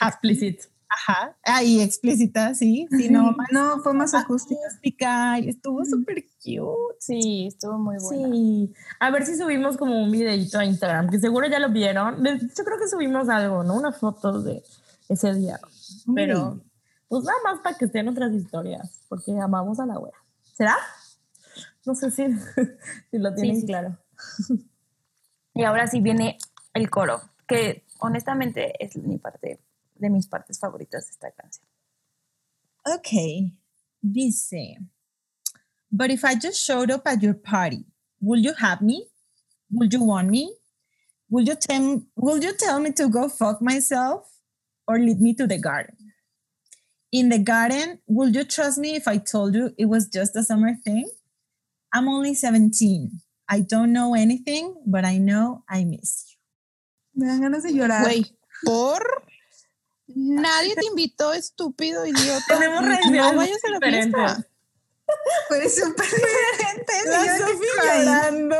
Explicit. ajá, ahí explícita, sí, sino más no, fue más acústica. acústica y estuvo súper cute. Sí, estuvo muy buena. Sí, a ver si subimos como un videito a Instagram, que seguro ya lo vieron. Yo creo que subimos algo, ¿no? Unas fotos de ese día. Pero, videíto. Pues nada más para que estén otras historias, porque amamos a la wea. ¿Será? No sé si, si lo tienen sí. claro. Y ahora sí viene el coro, que honestamente es mi parte, de mis partes favoritas de esta canción. Okay. Dice, but if I just showed up at your party, will you have me? Will you want me? Will you tell will you tell me to go fuck myself or lead me to the garden? In the garden, will you trust me if I told you it was just a summer thing? I'm only 17. I don't know anything, but I know I miss you. Me dan ganas de llorar. Güey, por nadie te invitó, estúpido idiota. Tenemos no reacciones vayas a la diferentes. fiesta. Pues súper diferente. La y yo Sofi llorando.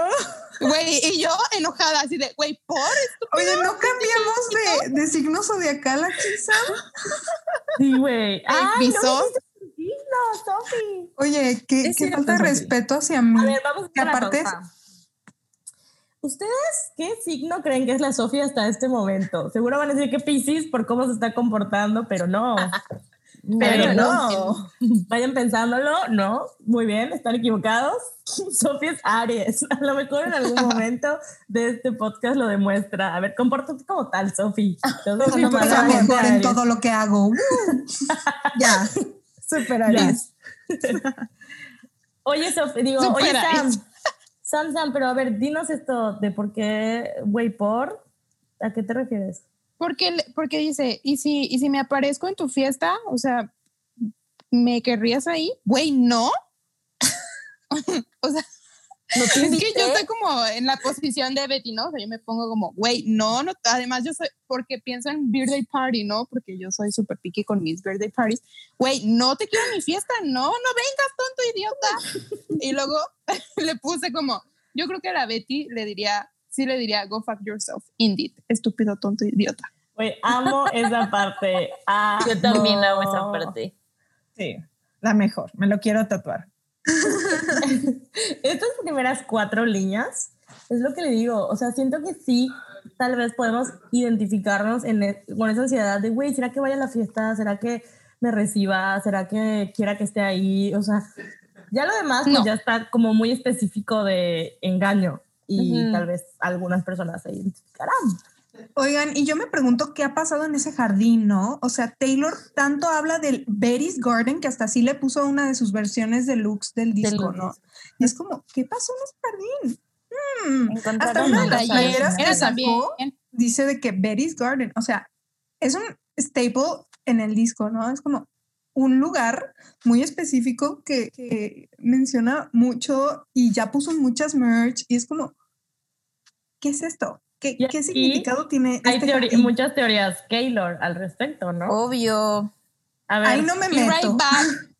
Güey, y yo enojada, así de, güey, por Oye, ¿no cambiamos de, de signo zodiacal aquí? Sí, güey. Ay, no signo, Sofi. Oye, qué, qué cierto, falta de respeto hacia mí. A ver, vamos Que a aparte pausa. ¿Ustedes qué signo creen que es la Sofía hasta este momento? Seguro van a decir que Pisces por cómo se está comportando, pero no. Pero no. Vayan pensándolo, no. Muy bien, están equivocados. Sofía es Aries. A lo mejor en algún momento de este podcast lo demuestra. A ver, compórtate como tal, Sofía. Sofi, Soy la favor, mejor en todo lo que hago. Uh, Ya. Super Aries. Oye, Sofía, digo, Super oye, Sam. Sam, Sam, pero a ver, dinos esto de por qué, güey, por. ¿A qué te refieres? Porque, porque dice, ¿y si, ¿y si me aparezco en tu fiesta? O sea, ¿me querrías ahí? Güey, no. o sea, ¿No es que yo estoy como en la posición de Betty, ¿no? O sea, yo me pongo como, güey, no, no. Además, yo soy, porque pienso en birthday party, ¿no? Porque yo soy súper picky con mis birthday parties. Güey, no te quiero en mi fiesta, no, no vengas, tonto idiota. y luego le puse como, yo creo que a la Betty le diría, sí le diría, go fuck yourself, indeed, estúpido, tonto idiota. Güey, amo esa parte. Yo también amo Amo. esa parte. Sí. La mejor. Me lo quiero tatuar. Estas primeras cuatro líneas es lo que le digo. O sea, siento que sí, tal vez podemos identificarnos en e- con esa ansiedad de, güey, ¿será que vaya a la fiesta? ¿Será que me reciba? ¿Será que quiera que esté ahí? O sea, ya lo demás pues No. ya está como muy específico de engaño y Ujú. tal vez algunas personas se identificarán. Oigan, y yo me pregunto qué ha pasado en ese jardín, ¿no? O sea, Taylor tanto habla del Betty's Garden que hasta sí le puso una de sus versiones deluxe del disco. ¿no? Y es como, ¿qué pasó en ese jardín? Hmm, Hasta una de las playeras que sacó dice de que Betty's Garden, o sea, es un staple en el disco, ¿no? Es como un lugar muy específico que, que menciona mucho y ya puso muchas merch y es como, ¿qué es esto? ¿Qué, Y qué significado tiene Hay este muchas teorías Keylor al respecto, ¿no? Obvio. A ver, Ahí no me right meto. back.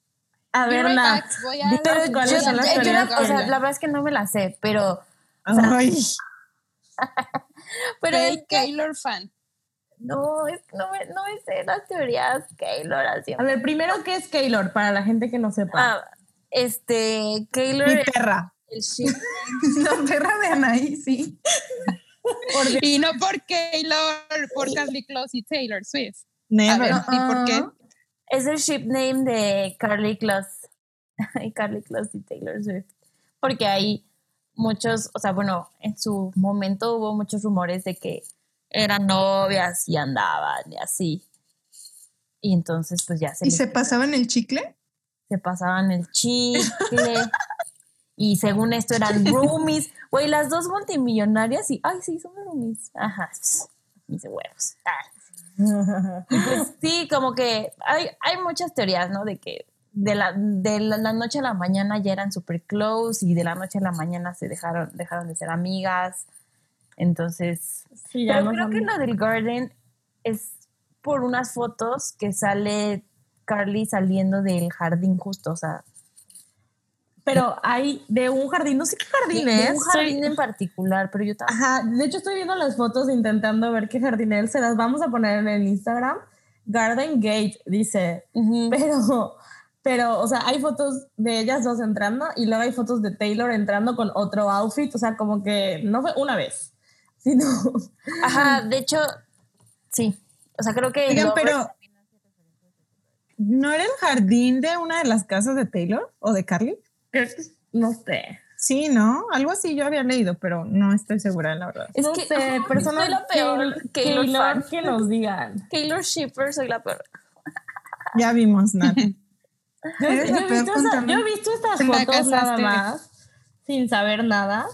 a Be ver, right Nat, back. Voy a- Dinos Pero cuáles yo, son las yo la, o sea, la verdad es que no me la sé, pero, Ay. pero es Taylor fan. No, es que no me, no me sé las teorías Keylor así. A ver, primero, ¿qué es Keylor? Para la gente que no sepa. Ah, este, Keylor Mi perra. el ship. La perra de Anaí, sí. Y no por Taylor, por Carly Close y Taylor Swift. A Never. ver, ¿y por qué? Es el ship name de Carly Close. y Carly Close y Taylor Swift. Porque hay muchos, o sea, bueno, en su momento hubo muchos rumores de que eran novias y andaban y así. Y entonces, pues ya se, ¿Y se pasaba en el chicle? se pasaban el chicle. y según esto eran roomies. Güey, las dos multimillonarias y, ay, sí, son roomies. Ajá, mis huevos. Ah. Pues sí, como que hay, hay muchas teorías, ¿no? De que de la, de la, la noche a la mañana ya eran super close y de la noche a la mañana se dejaron, dejaron de ser amigas. Entonces, Sí, ya pero creo que lo del Garden es por unas fotos que sale Carly saliendo del jardín justo, o sea, Pero hay de un jardín, no sé qué de, jardín de es. un jardín en particular, pero yo también. Ajá, de hecho estoy viendo las fotos intentando ver qué jardín es. Se las vamos a poner en el Instagram. Garden Gate, dice. Pero, pero, o sea, hay fotos de ellas dos entrando y luego hay fotos de Taylor entrando con otro outfit. O sea, como que no fue una vez, sino... Ajá, de hecho, sí. O sea, creo que Oigan, pero ¿No era el jardín de una de las casas de Taylor o de Carly? No sé. Sí, ¿no? Algo así yo había leído, pero no estoy segura, la verdad. Es no que sé, ay, personas soy la peor que, Taylor que, nos digan. Taylor Shipper, soy la peor. Ya vimos, Nat. Yo, he visto esa- contando. yo he visto estas fotos nada más, sin saber nada.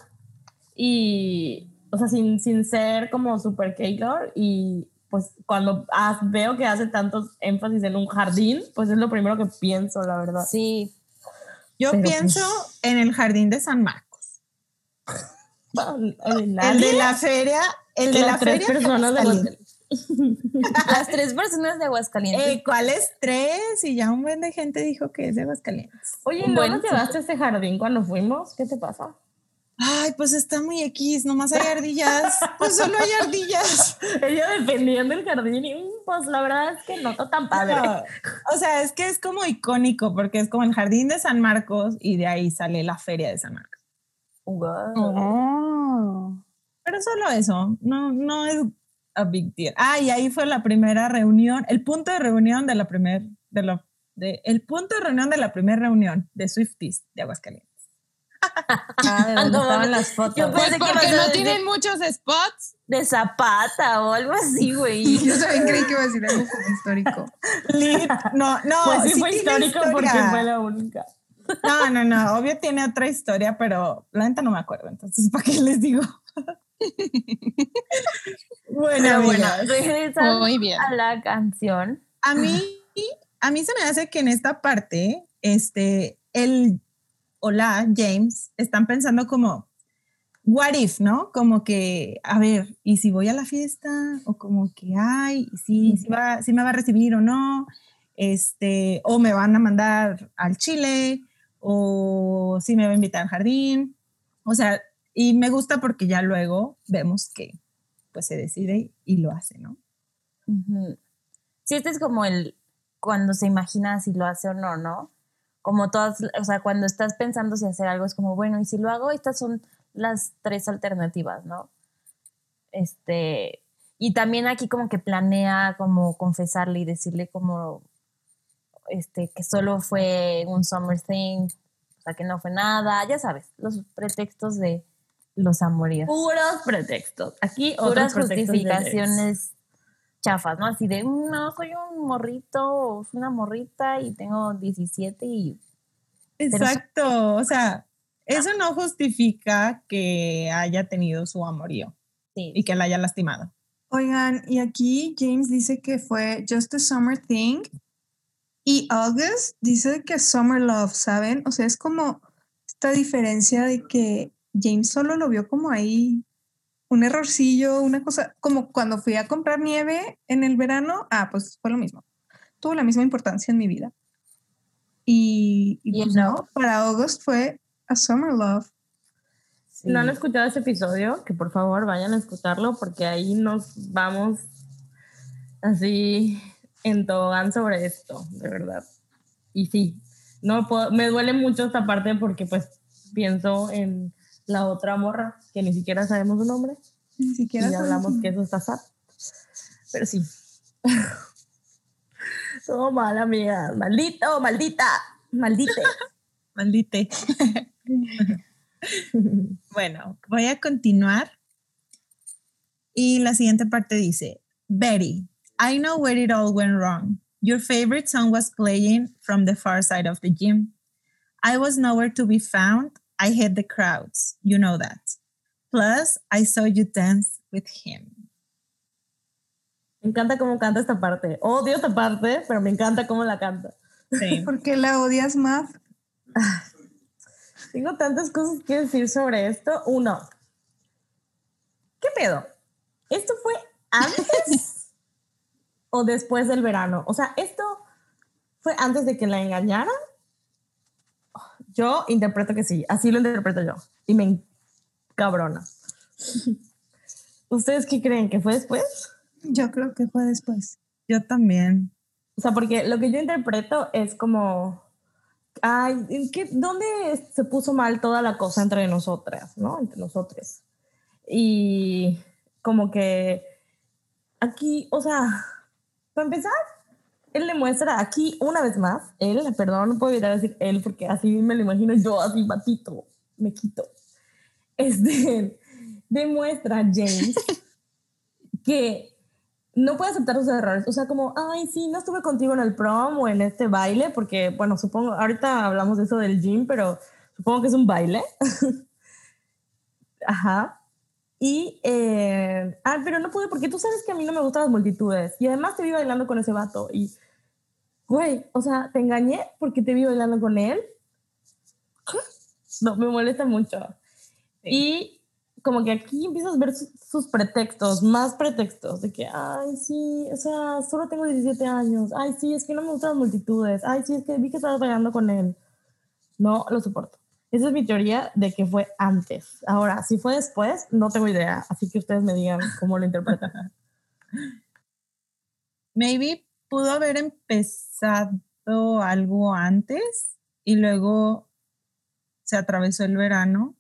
Y, o sea, sin, sin ser como super Taylor. Y pues cuando veo que hace tantos énfasis en un jardín, pues es lo primero que pienso, la verdad. Sí. Yo Pero, pienso en el jardín de San Marcos. El El de la feria, el de la Las tres feria. de personas de Aguascalientes. Las tres personas de Aguascalientes. Eh, ¿Cuáles tres? Y ya un buen de gente dijo que es de Aguascalientes. Oye, ¿no nos llevaste a ese jardín cuando fuimos? ¿Qué te pasa? Ay, pues está muy X, nomás hay ardillas. Pues solo hay ardillas. Ella defendiendo el jardín y mm, pues la verdad es que no está tan padre. No, O sea, es que es como icónico porque es como el jardín de San Marcos y de ahí sale la feria de San Marcos. Wow. Oh. Pero solo eso, no, no es a big deal. Ah, y ahí fue la primera reunión, el punto de reunión de la primer, de la, de, el punto de reunión de la primera reunión de Swifties de Aguascalientes. Ah, de donde No, estaban las fotos. yo Pues Pensé porque no tienen muchos spots. De Zapata o algo así, güey. Yo también creí que iba a decir algo como histórico. No, no, pues sí, sí fue tiene histórico porque historia. fue la única. No, no, no, obvio tiene otra historia, pero la neta no me acuerdo, entonces, ¿para qué les digo? bueno, bueno, regresando Muy bien. a la canción. A mí, a mí se me hace que en esta parte, este, el hola, James, están pensando como, what if, ¿no? Como que, a ver, ¿y si voy a la fiesta? O como que, ay, si, si, va, si me va a recibir o no, este, o me van a mandar al Chile, o si me va a invitar al jardín. O sea, y me gusta porque ya luego vemos que pues se decide y lo hace, ¿no? Sí, este es como el cuando se imagina si lo hace o no, ¿no? Como todas, o sea, cuando estás pensando si hacer algo es como, bueno, y si lo hago, estas son las tres alternativas, ¿no? Este, y también aquí como que planea como confesarle y decirle como, este, que solo fue un summer thing, o sea, que no fue nada, ya sabes, los pretextos de los amoríos. Puros pretextos. Aquí Puras otros pretextos justificaciones chafas, ¿no? Así de, "Mm, no, soy un morrito, o soy una morrita y tengo 17 y... Exacto, o sea, eso no justifica que haya tenido su amorío Sí. y que la haya lastimado. Oigan, y aquí James dice que fue Just a Summer Thing y August dice que Summer Love, ¿saben? O sea, es como esta diferencia de que James solo lo vio como ahí un errorcillo, una cosa, como cuando fui a comprar nieve en el verano, ah, pues fue lo mismo. Tuvo la misma importancia en mi vida. Y, y Y pues no. para August fue a Summer Love. Si no han escuchado ese episodio, que por favor vayan a escucharlo porque ahí nos vamos así en tobogán sobre esto, de verdad. Y sí, no puedo, me duele mucho esta parte porque pues pienso en la otra morra que ni siquiera sabemos su nombre Ni y siquiera sabes hablamos que eso está sad. Pero sí. Todo mal, amiga. Maldito, maldita, maldite. Maldite. bueno, voy a continuar. Y la siguiente parte dice, Betty, I know where it all went wrong. Your favorite song was playing from the far side of the gym. I was nowhere to be found. I hate the crowds. You know that. Plus, I saw you dance with him. Me encanta cómo canta esta parte. Odio esta parte, pero me encanta cómo la canta. Sí. ¿Por qué la odias, Mav? Tengo tantas cosas que decir sobre esto. Uno, ¿qué pedo? ¿Esto fue antes o después del verano? O sea, ¿esto fue antes de que la engañaran? Yo interpreto que sí, así lo interpreto yo. Y me cabrona. ¿Ustedes qué creen? ¿Que fue después? Yo creo que fue después. Yo también. O sea, porque lo que yo interpreto es como, ay, ¿en qué, ¿dónde se puso mal toda la cosa entre nosotras, no? Entre nosotros. Y como que aquí, o sea, para empezar, él le muestra aquí una vez más, él, perdón, no puedo evitar decir él porque así me lo imagino yo, así batito, me quito. Este, demuestra a James que no puede aceptar sus errores. O sea, como, ay, sí, no estuve contigo en el prom o en este baile, porque, bueno, supongo, ahorita hablamos de eso del gym, pero supongo que es un baile. Ajá. Y, eh, ah, pero no pude porque tú sabes que a mí no me gustan las multitudes. Y además te vi bailando con ese vato. Y, güey, o sea, te engañé porque te vi bailando con él. No, me molesta mucho. Y como que aquí empiezas a ver sus, pretextos, más pretextos, de que, ay, sí, o sea, solo tengo 17 años, ay, sí, es que no me gustan las multitudes, ay, sí, es que vi que estabas bailando con él. No lo soporto. Esa es mi teoría de que fue antes. Ahora, si fue después, no tengo idea, así que ustedes me digan cómo lo interpretan. Maybe pudo haber empezado algo antes y luego se atravesó el verano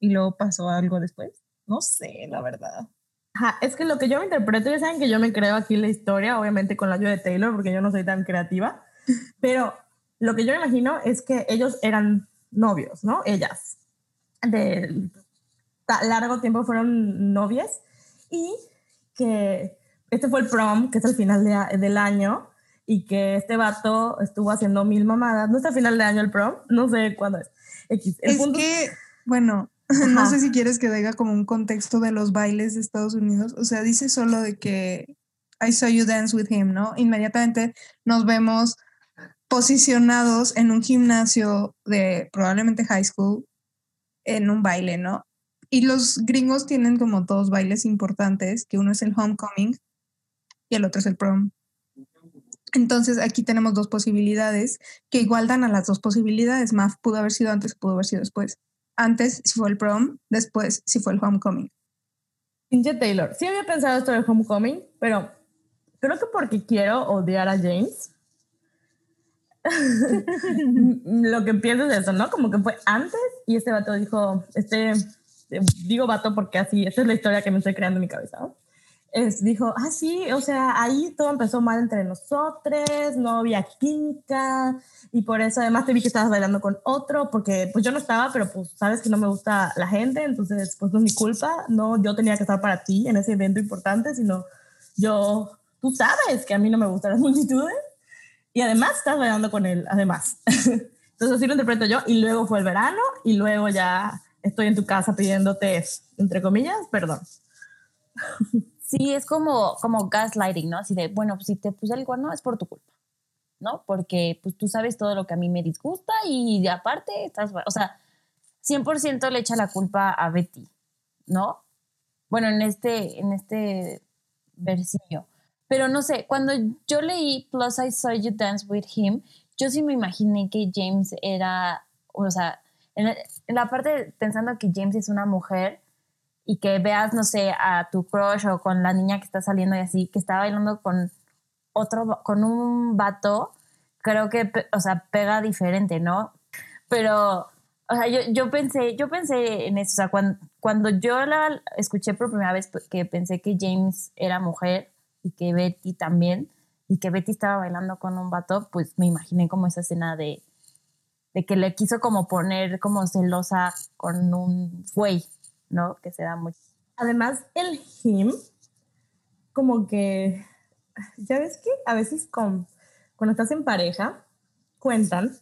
y luego pasó algo después. No sé, la verdad. Ajá, es que lo que yo me interpreto, ya saben que yo me creo aquí la historia, obviamente con la ayuda de Taylor, porque yo no soy tan creativa, pero lo que yo imagino es que ellos eran novios, ¿no? Ellas. De largo tiempo fueron novias y que este fue el prom, que es el final de, del año, y que este vato estuvo haciendo mil mamadas. ¿No es el final de año el prom? No sé cuándo es. X. es que, bueno, no sé si quieres que diga como un contexto de los bailes de Estados Unidos. O sea, dice solo de que I saw you dance with him, ¿no? Inmediatamente nos vemos posicionados en un gimnasio de probablemente high school en un baile, ¿no? Y los gringos tienen como dos bailes importantes, que uno es el homecoming y el otro es el prom. Entonces aquí tenemos dos posibilidades que igual dan a las dos posibilidades. MAF pudo haber sido antes, pudo haber sido después antes si fue el prom, después si fue el homecoming. Pinche Taylor, sí había pensado esto del homecoming, pero creo que porque quiero odiar a James. lo que pienso es eso, ¿no? Como que fue antes y este vato dijo, este, digo vato porque así, esta es la historia que me estoy creando en mi cabeza. ¿no? es, dijo, ah, sí, o sea, ahí todo empezó mal entre nosotros, no había química, y por eso además te vi que estabas bailando con otro, porque pues yo no estaba, pero pues sabes que no me gusta la gente, entonces pues no es mi culpa, no yo tenía que estar para ti en ese evento importante, sino yo, tú sabes que a mí no me gustan las multitudes, y además estás bailando con él, además. entonces así lo interpreto yo, y luego fue el verano, y luego ya estoy en tu casa pidiéndote, entre comillas, perdón. Sí, es como, como gaslighting, ¿no? Así de, bueno, pues si te puse el cuerno es por tu culpa, ¿no? Porque pues tú sabes todo lo que a mí me disgusta y aparte estás, o sea, 100% le echa la culpa a Betty, ¿no? Bueno, en este, en este versillo. Pero no sé, cuando yo leí Plus I Saw You Dance With Him, yo sí me imaginé que James era, o sea, en la parte pensando que James es una mujer, y que veas, no sé, a tu crush o con la niña que está saliendo y así, que está bailando con otro, con un vato, creo que, o sea, pega diferente, ¿no? Pero, o sea, yo, yo pensé, yo pensé en eso, o sea, cuando, cuando yo la escuché por primera vez, pues, que pensé que James era mujer y que Betty también, y que Betty estaba bailando con un vato, pues me imaginé como esa escena de, de que le quiso como poner como celosa con un güey, ¿no? Que se da mucho. Además, el him, como que, ya ves que a veces con, cuando estás en pareja, cuentan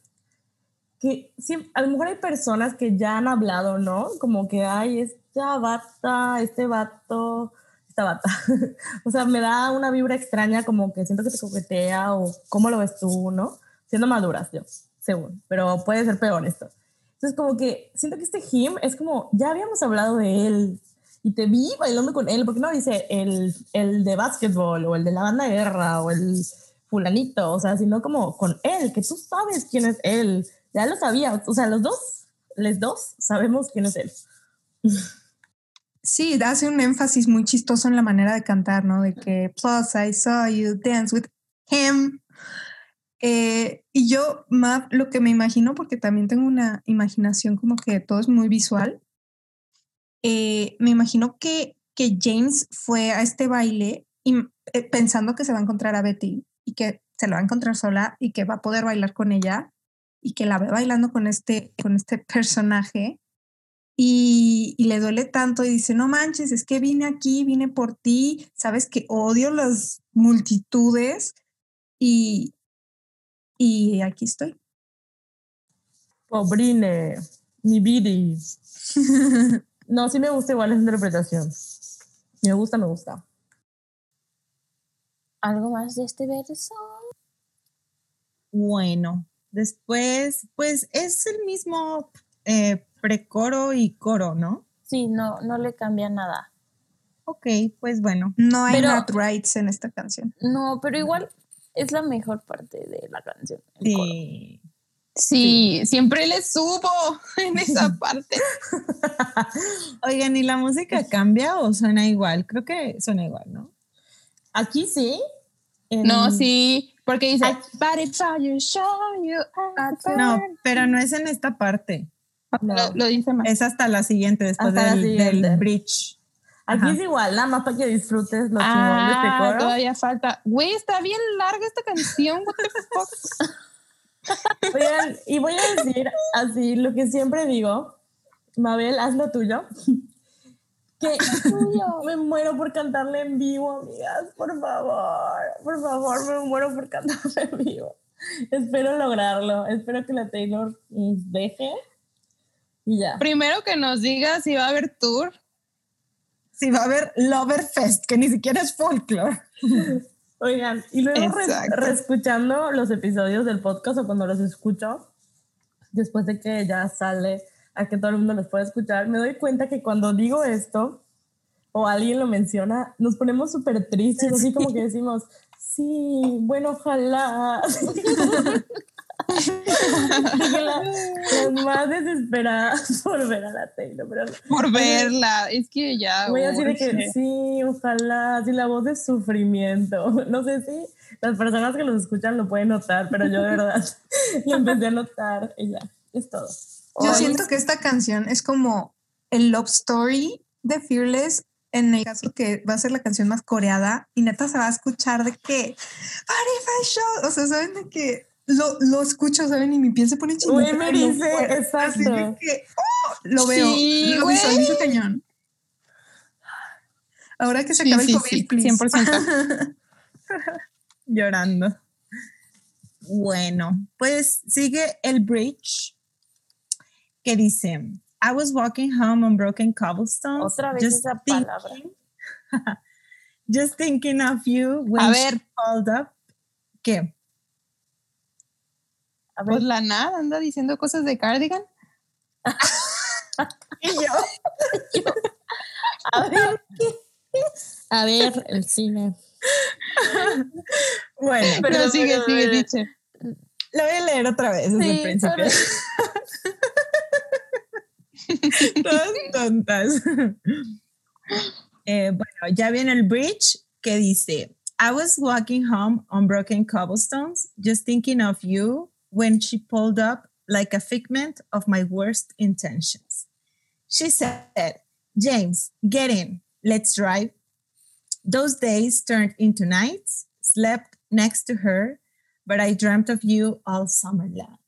que a lo mejor hay personas que ya han hablado, ¿no? Como que, ay, esta bata, este vato, esta bata. o sea, me da una vibra extraña, como que siento que te coquetea o cómo lo ves tú, ¿no? Siendo maduras, yo, según, pero puede ser peor esto. Entonces, como que siento que este him es como, ya habíamos hablado de él y te vi bailando con él, porque no dice el, el de básquetbol o el de la banda de guerra o el fulanito, o sea, sino como con él, que tú sabes quién es él, ya lo sabía, o sea, los dos, los dos sabemos quién es él. Sí, hace un énfasis muy chistoso en la manera de cantar, ¿no? De que, plus I saw you dance with him. Eh, y yo, Mav, lo que me imagino, porque también tengo una imaginación como que todo es muy visual, eh, me imagino que, que James fue a este baile y, eh, pensando que se va a encontrar a Betty y que se lo va a encontrar sola y que va a poder bailar con ella y que la ve bailando con este, con este personaje y, y, le duele tanto y dice, no manches, es que vine aquí, vine por ti, sabes que odio las multitudes y, y aquí estoy. Pobrine, mi bidi. no, sí me gusta igual esa interpretación. Me gusta, me gusta. ¿Algo más de este verso? Bueno, después, pues es el mismo eh, precoro y coro, ¿no? Sí, no, no le cambia nada. Ok, pues bueno. No hay Pero- not rights en esta canción. No, pero igual es la mejor parte de la canción. el coro. Sí. Sí, siempre le subo en esa parte. Oigan, ¿y la música cambia o suena igual? Creo que suena igual, ¿no? Aquí sí. en- No, sí, porque dice, but it's all you show you No, burning". pero no es en esta parte. No. Lo, lo dice más. Es hasta la siguiente, después Hasta del, siguiente. del bridge. Aquí Ajá. es igual, nada más para que disfrutes lo chingón de este Ah, coro. todavía falta. Güey, está bien larga esta canción. What the fuck? Oigan, y voy a decir así lo que siempre digo. Mabel, haz lo tuyo. Que me muero por cantarle en vivo, amigas. Por favor, por favor, me muero por cantarle en vivo. Espero lograrlo. Espero que la Taylor nos deje. Ya. Primero que nos diga si va a haber tour. Sí, va a haber Loverfest, que ni siquiera es folklore. Oigan, y luego re- reescuchando los episodios del podcast o cuando los escucho, después de que ya sale a que todo el mundo los pueda escuchar, me doy cuenta que cuando digo esto o alguien lo menciona, nos ponemos súper tristes, así como que decimos, sí, bueno, ojalá. Las más desesperadas por ver a la Taylor, pero Por verla. Es que ya. Voy a decir de que sí, ojalá, así la voz de sufrimiento. No sé si las personas que los escuchan lo pueden notar, pero yo de verdad lo empecé a notar y ya, es todo. Yo Hoy- siento que esta canción es como el love story de Fearless en el caso que va a ser la canción más coreada y neta se va a escuchar de que Party Fashion, o sea, saben de que lo, lo escucho, saben, y mi piel se pone chinita. Güey, me dice, exacto. Así de que, oh, lo veo, Sí, lo visualizo cañón. Ahora que se Sí, acabe sí, el COVID, please. 100%. Llorando. Bueno, pues sigue el bridge que dice, I was walking home on broken cobblestones. Otra vez esa palabra. just thinking of you when A she ver. called up. ¿Qué? A ver, Pues la nada anda diciendo cosas de cardigan. Y yo. a ver, a ver, el cine. Bueno, Pero Perdón, sigue, perdón, sigue, dice. lo voy a leer otra vez desde el Sí, principio. Todas tontas. Eh, bueno, ya viene el bridge que dice, I was walking home on broken cobblestones, just thinking of you when she pulled up like a figment of my worst intentions. She said, James, get in, let's drive. Those days turned into nights, slept next to her, but I dreamt of you all summer long.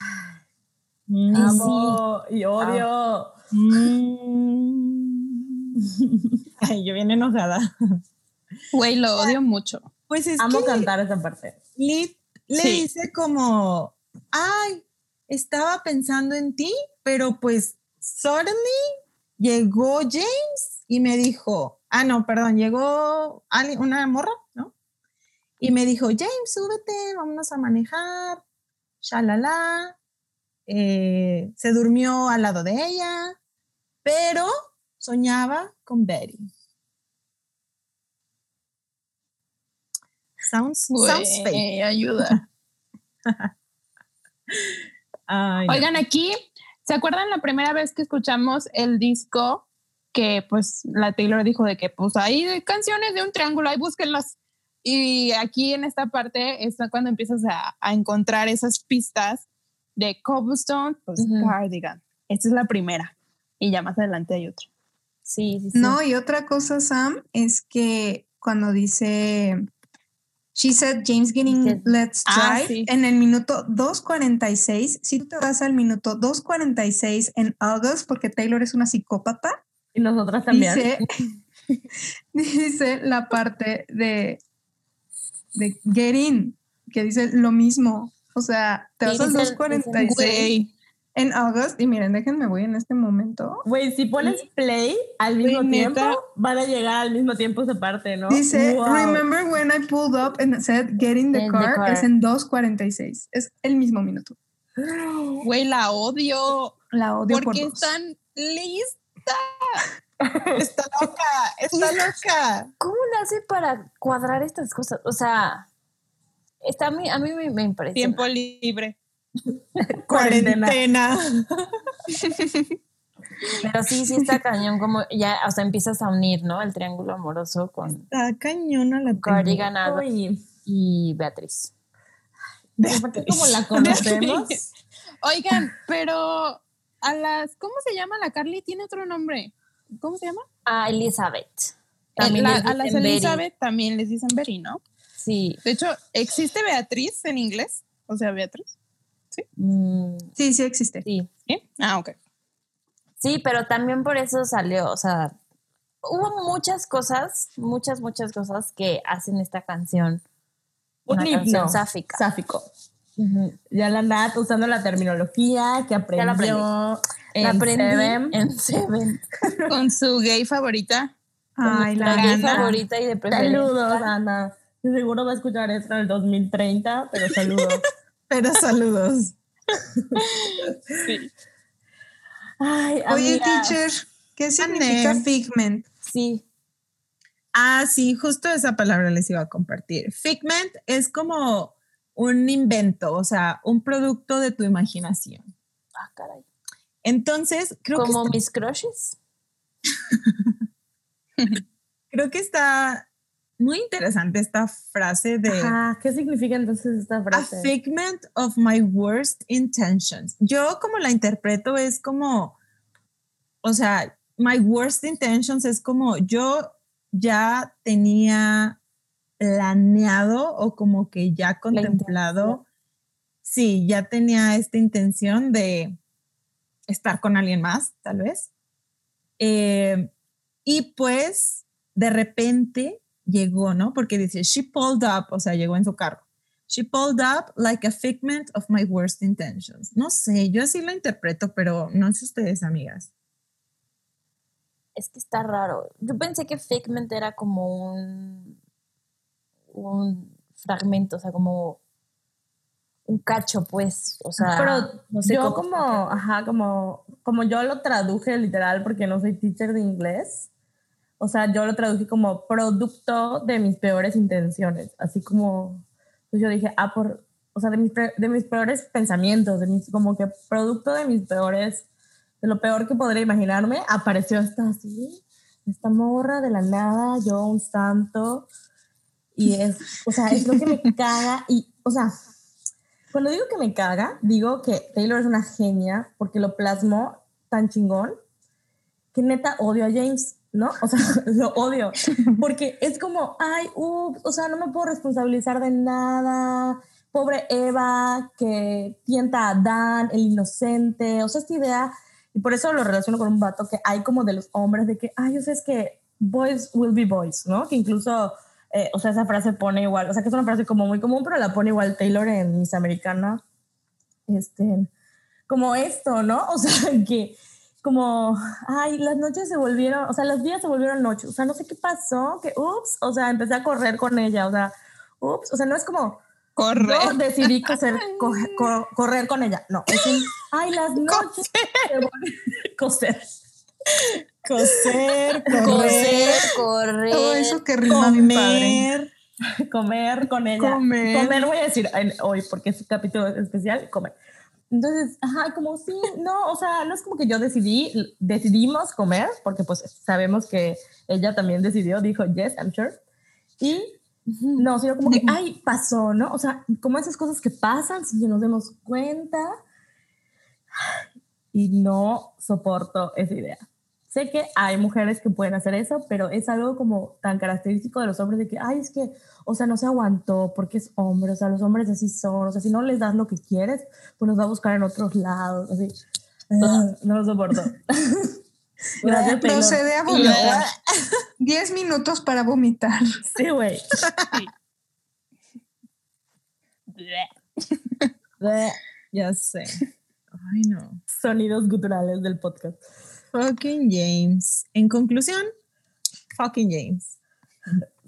Mm. Amo y odio. Mm. Ay, yo bien enojada. Güey, lo odio mucho. Pues es Amo que cantar esa parte. Lit le Sí. dice como, ay, estaba pensando en ti, pero pues suddenly llegó James y me dijo, ah, no, perdón, llegó una morra, ¿no? Y me dijo, James, súbete, vámonos a manejar, shalala. Eh, se durmió al lado de ella, pero soñaba con Betty. Sounds, sounds fake. Güey, ayuda. Ay. Oigan, aquí, ¿se acuerdan la primera vez que escuchamos el disco? Que pues la Taylor dijo de que pues hay canciones de un triángulo, ahí búsquenlas. Y aquí en esta parte es cuando empiezas a, a encontrar esas pistas de Cobblestone, pues Ujú. Cardigan. Esta es la primera. Y ya más adelante hay otra. Sí, sí, sí. No, y otra cosa, Sam, es que cuando dice She said James getting Que- let's Ah, drive sí. en el minuto 2.46. Si tú te vas al minuto 2.46 en August, porque Taylor es una psicópata, Y nosotras también. dice, dice la parte de, de get in, que dice lo mismo. O sea, te vas al dice- dice- 2.46 Güey. En August. Y miren, déjenme, voy en este momento. Güey, si pones play al mismo tiempo, neta. van a llegar al mismo tiempo esa parte, ¿no? Dice, Wow. remember when I pulled up and said get in the, In the car, car. es en 2.46. Es el mismo minuto. Güey, la odio. La odio por Porque dos. es tan lista. Está loca, está loca. ¿Cómo le hace para cuadrar estas cosas? O sea, está a mí, a mí me, me impresiona. Tiempo libre. Cuarentena. Pero sí, sí está cañón, como ya, o sea, empiezas a unir, ¿no? El triángulo amoroso con Está cañona la Cardigan Uy, y Beatriz. como la conocemos. Oigan, pero a las, ¿cómo se llama la Carly? Tiene otro nombre. ¿Cómo se llama? Ah, Elizabeth. Eh, la- les a las Betty. Elizabeth también les dicen Betty, ¿no? Sí. De hecho, ¿existe Beatriz en inglés? O sea, Beatriz. Mm, Sí, sí existe. sí. ¿Sí? Ah, ok. Sí, pero también por eso salió, o sea, hubo muchas cosas, muchas, muchas cosas que hacen esta canción Un una himno canción sáfica. sáfico. Ya la Nat usando la terminología que aprendió la aprendí. en La aprendí Seven. en Seven. Con su gay favorita. Ay, la la gay Ana. favorita y de preferencia. Saludos, Ana. Seguro va a escuchar esto en el 2030, pero saludos. Pero saludos. Sí. Ay, Oye, amiga, teacher, ¿qué significa figment? Sí, Ah, sí, justo esa palabra les iba a compartir. Figment es como un invento, o sea, un producto de tu imaginación. ah, caray. Entonces, creo, que, Como está, mis crushes. creo que está muy interesante esta frase de Ajá, ¿qué significa entonces esta a frase? figment of my worst intentions. Yo como la interpreto es como, o sea, my worst intentions es como yo ya tenía planeado o como que ya contemplado, sí, ya tenía esta intención de estar con alguien más, tal vez. Eh, y pues de repente llegó, ¿no? Porque dice, she pulled up, o sea, llegó en su carro. She pulled up like a figment of my worst intentions. No sé, yo así la interpreto, pero no sé ustedes, amigas. Es que está raro. Yo pensé que Figment era como un, un fragmento, o sea, como un cacho, pues. O sea, Pero no sé yo cómo- como, ajá, como, como yo lo traduje literal porque no soy teacher de inglés. O sea, yo lo traduje como producto de mis peores intenciones. Así como, pues yo dije, ah, por, o sea, de mis, de mis peores pensamientos, de mis, como que producto de mis peores, de lo peor que podría imaginarme, apareció esta así, esta morra de la nada, yo un santo. Y es, o sea, es lo que me caga. Y, o sea, cuando digo que me caga, digo que Taylor es una genia porque lo plasmó tan chingón que neta odio a James, ¿no? O sea, lo odio. Porque es como, ay, ups, o sea, no me puedo responsabilizar de nada. Pobre Eva que tienta a Dan, el inocente. O sea, esta idea, y por eso lo relaciono con un vato que hay como de los hombres, de que, ay, o sea, es que boys will be boys, ¿no? Que incluso eh, o sea, esa frase pone igual, o sea, que es una frase como muy común, pero la pone igual Taylor en Miss Americana. Este, como esto, ¿no? O sea, que como, ay, las noches se volvieron, o sea, los días se volvieron noches, o sea, no sé qué pasó, que, ups, o sea, empecé a correr con ella, o sea, ups, o sea, no es como, Corre. yo decidí coser, co- co- correr con ella, no, es un, ay, las noches se volvieron, coser. Coser, Coser, correr. Todo eso que rima bien padre. comer. comer con ella. Comer. voy a decir en- hoy porque es un capítulo especial, comer. Entonces, ajá, como sí, no, o sea, no es como que yo decidí, decidimos comer, porque pues sabemos que ella también decidió, dijo, yes, I'm sure. Y no, sino como que, ay, pasó, ¿no? O sea, como esas cosas que pasan sin que nos demos cuenta. Y no soporto esa idea. Sé que hay mujeres que pueden hacer eso, pero es algo como tan característico de los hombres de que, ay, es que, o sea, no se aguantó porque es hombre, o sea, los hombres así son, o sea, si no les das lo que quieres, pues nos va a buscar en otros lados, así. Ah, no lo soporto. Gracias, Taylor. Procede a vomitar. 10 minutos para vomitar. Sí, güey. Ya sé. Ay, no. Sonidos guturales del podcast. Fucking James. En conclusión, fucking James.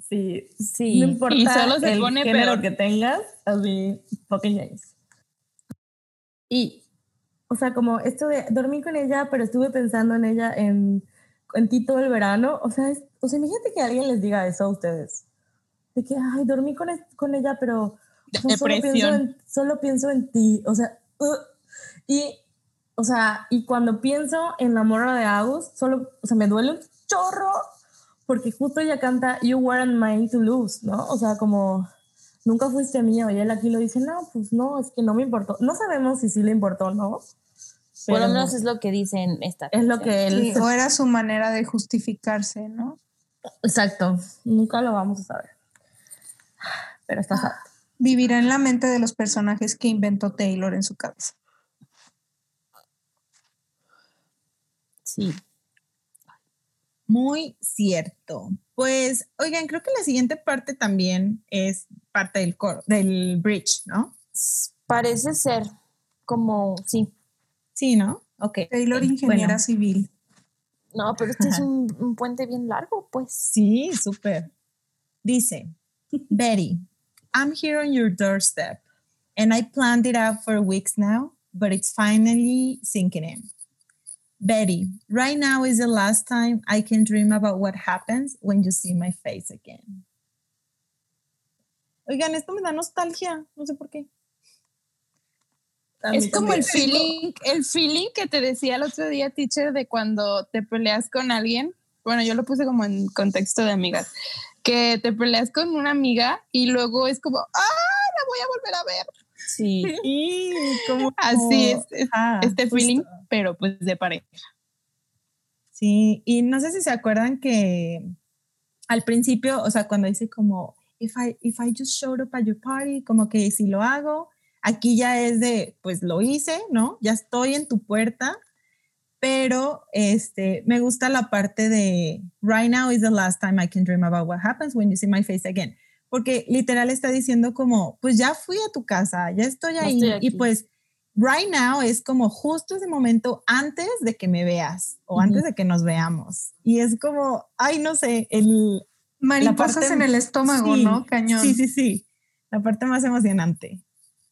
Sí, Sí. no importa y solo se el pone género peor. que tengas, así, fucking James. Y, o sea, como esto de dormir con ella, pero estuve pensando en ella en, en ti todo el verano, o sea, es- o sea, imagínate que alguien les diga eso a ustedes. De que, ay, dormí con, con ella, pero o sea, solo, pienso en, solo pienso en ti, o sea, uh, y, o sea, y cuando pienso en la morra de Agus, solo, o sea, me duele un chorro, porque justo ella canta You weren't mine to lose, ¿no? O sea, como nunca fuiste mío, y él aquí lo dice, no, pues no, es que no me importó. No sabemos si sí le importó o no. Por lo pero menos es lo que dice en esta. es lo que él... Sí, o era su manera de justificarse, ¿no? Exacto, nunca lo vamos a saber. Pero está sad. Vivirá en la mente de los personajes que inventó Taylor en su cabeza. Sí. Muy cierto. Pues, oigan, creo que la siguiente parte también es parte del coro, del bridge, ¿no? Parece ser como, sí. Sí, ¿no? Ok. Taylor, ingeniera bueno. civil. No, pero este es un, un puente bien largo, pues. Sí, súper. Dice, Betty, I'm here on your doorstep, and I planned it out for weeks now, but it's finally sinking in. Betty, right now is the last time I can dream about what happens when you see my face again. Oigan, esto me da nostalgia, no sé por qué. Es como el feeling, el feeling que te decía el otro día, teacher, de cuando te peleas con alguien. Bueno, yo lo puse como en contexto de amigas, que te peleas con una amiga y luego es como, ¡ah, la voy a volver a ver! Sí. Y como Así es, es Ajá, este justo. feeling, pero pues de pareja. Sí, y no sé si se acuerdan que al principio, o sea, cuando dice como, if I, if I just showed up at your party, como que si lo hago, aquí ya es de, pues lo hice, ¿no? Ya estoy en tu puerta, pero este, me gusta la parte de, right now is the last time I can dream about what happens when you see my face again, porque literal está diciendo como, pues ya fui a tu casa, ya estoy ahí, estoy y pues right now es como justo ese momento antes de que me veas o Ujú. antes de que nos veamos. Y es como, ay, no sé, el... Mariposas parte- en el estómago, sí, ¿no? Cañón. Sí, sí, sí. La parte más emocionante.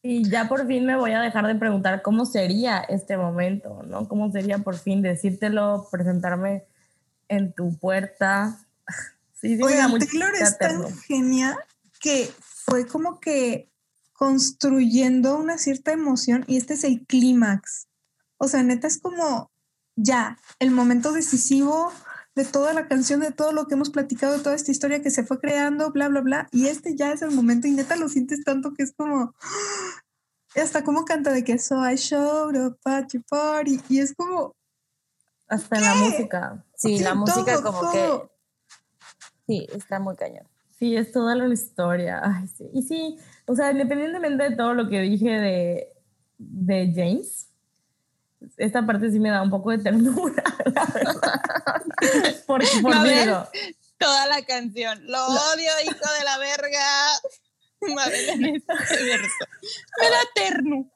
Y ya por fin me voy a dejar de preguntar cómo sería este momento, ¿no? ¿Cómo sería por fin decírtelo, presentarme en tu puerta? Sí, sí, mucha Taylor es tan genial que fue como que construyendo una cierta emoción y este es el clímax. O sea, neta es como ya, el momento decisivo de toda la canción, de todo lo que hemos platicado, de toda esta historia que se fue creando, bla, bla, bla. Y este ya es el momento y neta lo sientes tanto que es como... Hasta como canta de que so I showed up at your party. Y es como, Hasta en la música. Sí, la Sí, música todo, como todo. que. Sí, está muy cañón. Sí, es toda la historia. Ay, sí. Y sí, o sea, independientemente de todo lo que dije de, de James, esta parte sí me da un poco de ternura, la verdad. Por, por ver. Virgo. Toda la canción. Lo odio, hijo de la verga. Mabel en este verso. Me da terno.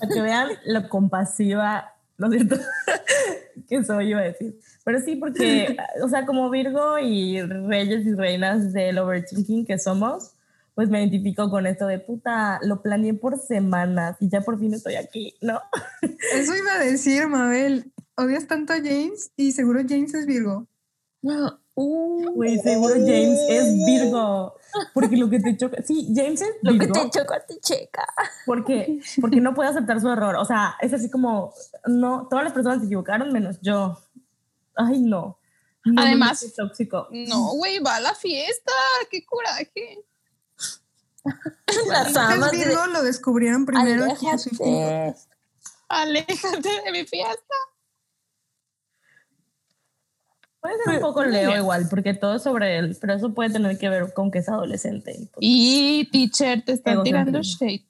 Para que vean lo compasiva, ¿no es cierto? que soy, iba a decir. Pero sí, porque, o sea, como Virgo y reyes y reinas del overthinking que somos, pues me identifico con esto de puta, lo planeé por semanas y ya por fin estoy aquí, ¿no? eso iba a decir, Mabel. Odias tanto a James y seguro James es Virgo. Uh, Güey, seguro James es Virgo. Porque lo que te choca. Sí, James es lo que Virgo. te choca te checa. Porque, porque no puede aceptar su error. O sea, es así como. No, todas las personas se equivocaron menos yo. Ay, no. No, no, Además- qué tóxico. No, güey, va a la fiesta. Qué coraje. Las Es amas de- Virgo lo descubrieron primero aquí Aléjate. Podcast. Aléjate de mi fiesta. Puede ser un poco Leo igual, porque todo es sobre él, pero eso puede tener que ver con que es adolescente. y pues, Y teacher te está tirando shade.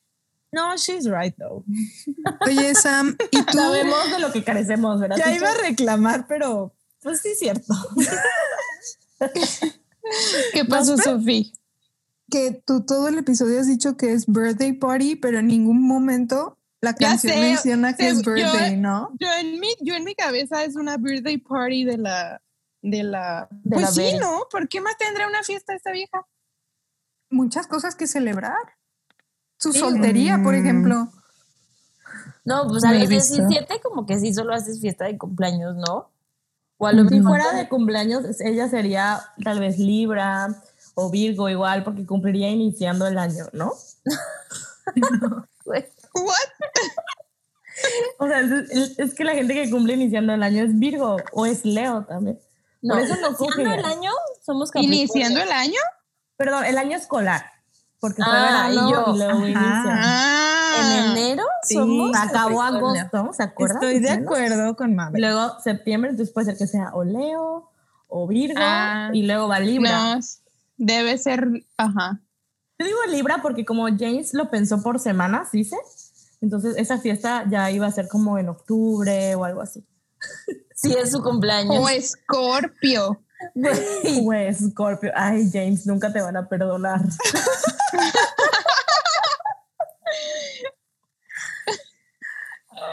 No, she's right though. Oye, Sam, ¿y tú? Sabemos de lo que carecemos, ¿verdad? Ya teacher? iba a reclamar, pero pues sí es cierto. ¿Qué pasó, Sofía? que tú todo el episodio has dicho que es birthday party, pero en ningún momento la canción sé, menciona que es yo- birthday, ¿no? Yo en mi, yo en mi cabeza es una birthday party de la, de la, De pues la sí. ¿no? ¿Por qué más tendrá una fiesta esta vieja? Muchas cosas que celebrar. Su Sí. soltería, por Mm. ejemplo. No, pues a No los visto. 17 como que sí solo haces fiesta de cumpleaños, ¿no? O a lo Si mejor fuera de cumpleaños, ella sería tal vez Libra o Virgo igual, porque cumpliría iniciando el año, ¿no? Güey, What? O sea, es que la gente que cumple iniciando el año es Virgo o es Leo también. No, Por eso no iniciando el año somos. ¿Iniciando el año? Perdón, el año escolar. Porque fue Ah, verano yo. Ah. En enero Sí. somos Acabó agosto, ¿se acuerdan? Estoy de acuerdo con Mabel. luego septiembre, entonces puede ser que sea o Leo o Virgo Ah. y luego va Libra. No, debe ser, ajá. Yo digo Libra porque como James lo pensó por semanas, dice. Entonces esa fiesta ya iba a ser como en octubre o algo así. Sí, es su cumpleaños. O Escorpio. Güey, Pues Scorpio, ay James, nunca te van a perdonar.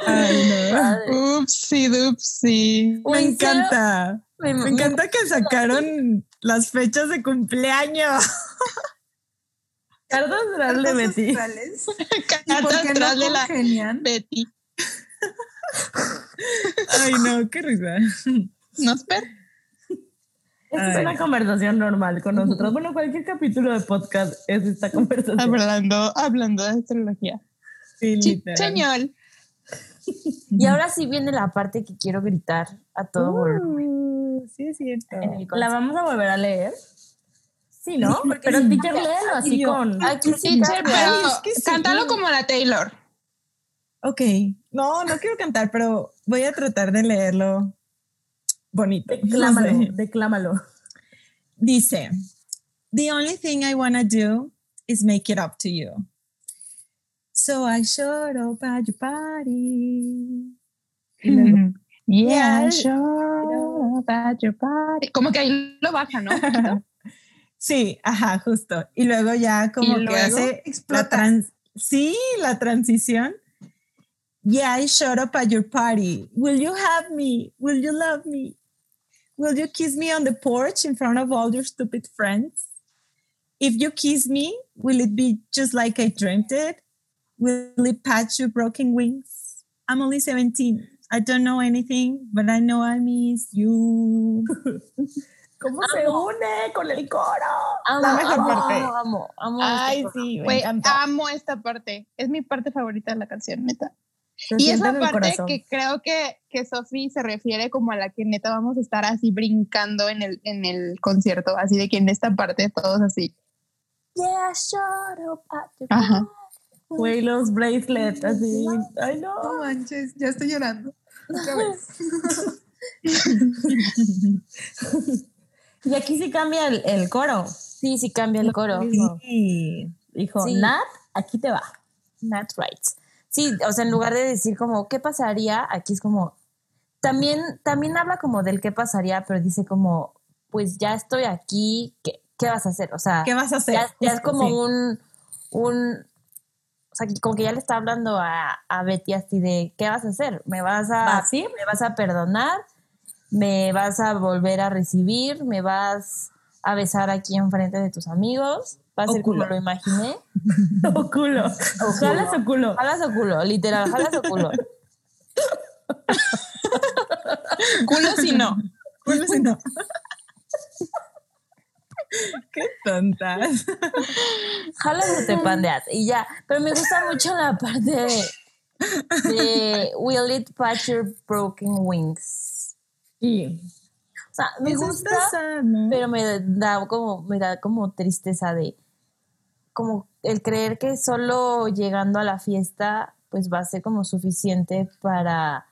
Ay, no. Upsi, dupsi. Me encanta. Me, Me encanta que sacaron las fechas de cumpleaños. Cartas astral de Betty. astrales. ¿Y Carta por qué atrás no de la? Betty. Ay, no, qué risa. ¿No espera? Esta es una conversación normal con nosotros. Bueno, cualquier capítulo de podcast es esta conversación. Hablando, hablando de astrología. Sí, señor. Y ahora sí viene la parte que quiero gritar a todo volumen. Uh, sí, es cierto. ¿La vamos a volver a leer? Sí, ¿no? Pero sí. teacher, léelo así yo- con... Aquí sí pero es que sí. cántalo como la Taylor. Ok, no, no quiero cantar, pero voy a tratar de leerlo bonito. Declámalo, No sé. declámalo. Dice, The only thing I want to do is make it up to you. So I showed up at your party. Y luego, Yeah, Yeah, sure about your body. Como que ahí lo baja, ¿no? sí, ajá, justo. Y luego ya como ¿Y que hace la Explota. trans, sí, la transición. Yeah, I showed up at your party. Will you have me? Will you love me? Will you kiss me on the porch in front of all your stupid friends? If you kiss me, will it be just like I dreamed it? Will it patch your broken wings? I'm only 17. I don't know anything, but I know I miss you. ¿Cómo se une con el coro? Amo, La mejor amo, parte. amo, amo esta Ay, parte. sí, me Güey, encanta. amo esta parte. Es mi parte favorita de la canción, neta. Se Y es la parte que creo que, que Sophie se refiere como a la que neta vamos a estar así brincando en el, en el concierto. Así de que en esta parte todos así. Yeah, your Ajá. Güey, los bracelets, así. Ay, No no. manches, ya estoy llorando. Otra vez. Y aquí sí cambia el, el coro. Sí, sí cambia el coro. Sí. Dijo, Sí. Nat, aquí te va. That's right. Sí, o sea, en lugar de decir como, ¿qué pasaría? Aquí es como, también, también habla como del qué pasaría, pero dice como, pues ya estoy aquí, ¿qué, qué vas a hacer? O sea, ¿Qué vas a hacer? ya, ya es como sí. un, un, o sea, como que ya le está hablando a, a Betty así de, ¿qué vas a hacer? ¿Me vas a, ¿Vas a me vas a perdonar? ¿Me vas a volver a recibir? ¿Me vas a besar aquí enfrente de tus amigos? Va a ser como lo imaginé. O culo. Jalas o culo. Jalas o culo, literal, jalas o culo. Culo si no. Bueno, si no. Qué tontas. Jalas o te pandeas y ya. Pero me gusta mucho la parte de, de Will it patch your broken wings. Sí. O sea, me Eso gusta, pero me da como, me da como tristeza de como el creer que solo llegando a la fiesta pues va a ser como suficiente para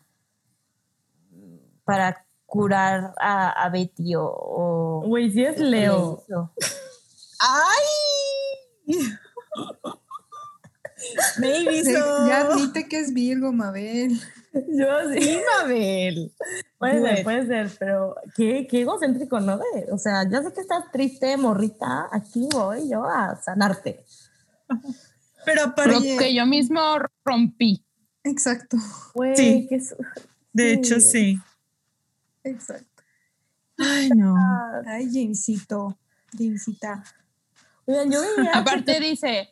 para curar a, a Betty o... Güey, sí es Leo. ¡Ay! Maybe so. Ya admite que es Virgo, Mabel. Yo sí. Sí, Mabel. Puede ser, puede ser, pero qué, qué egocéntrico, ¿no? De- o sea, ya sé que estás triste, morrita, aquí voy yo a sanarte. Pero para Lo que yo mismo rompí. Exacto, Sí. su- De Sí. hecho, sí. exacto. Ay, no. Ay, Jamesito, Jamesita. Oigan, yo Aparte dice,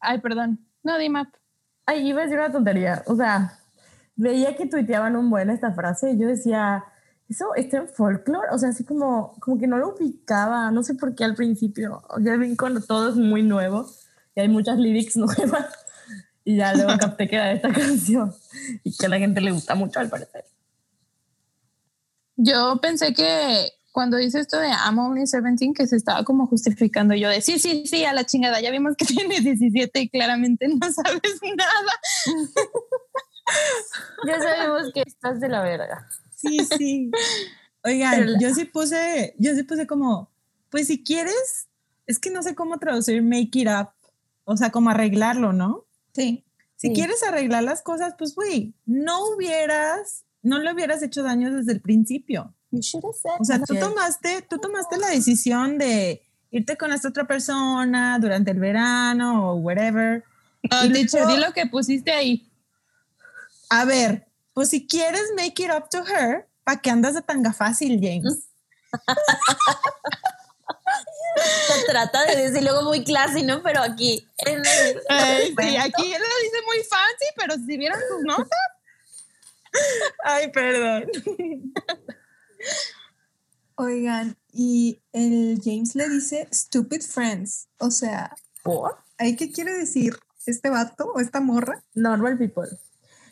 ay, perdón, no, Dima, Ay, iba a decir una tontería. O sea, veía que tuiteaban un buen esta frase y yo decía, ¿eso está en folklore? O sea, así como, como que no lo ubicaba. No sé por qué al principio. Ya vi cuando todo es muy nuevo y hay muchas lyrics nuevas. Y ya luego capté que era esta canción y que a la gente le gusta mucho al parecer. yo pensé que cuando dice esto de I'm only 17, que se estaba como justificando yo de sí, sí, sí, a la chingada, ya vimos que tienes 17 y claramente no sabes nada. Ya sabemos que estás de la verga. Sí, sí. Oigan, yo sí puse, yo sí puse como, pues si quieres, es que no sé cómo traducir make it up, o sea, como arreglarlo, ¿no? Sí. Si Sí. quieres arreglar las cosas, pues güey, no hubieras, no le hubieras hecho daño desde el principio. You should have said O sea, tú tomaste, tú tomaste la decisión de irte con esta otra persona durante el verano o whatever. No, Y teacher, luego- di lo que pusiste ahí. A ver, pues si quieres make it up to her, ¿para qué andas de tanga fácil, James? Se trata de decir luego muy classy, ¿no? Pero aquí, en el- Ay, sí, aquí él lo dice muy fancy, pero si vieron sus notas, Ay, perdón. Oigan, y el James le dice stupid friends. O sea, ¿por? ¿ahí qué quiere decir este vato o esta morra? Normal people.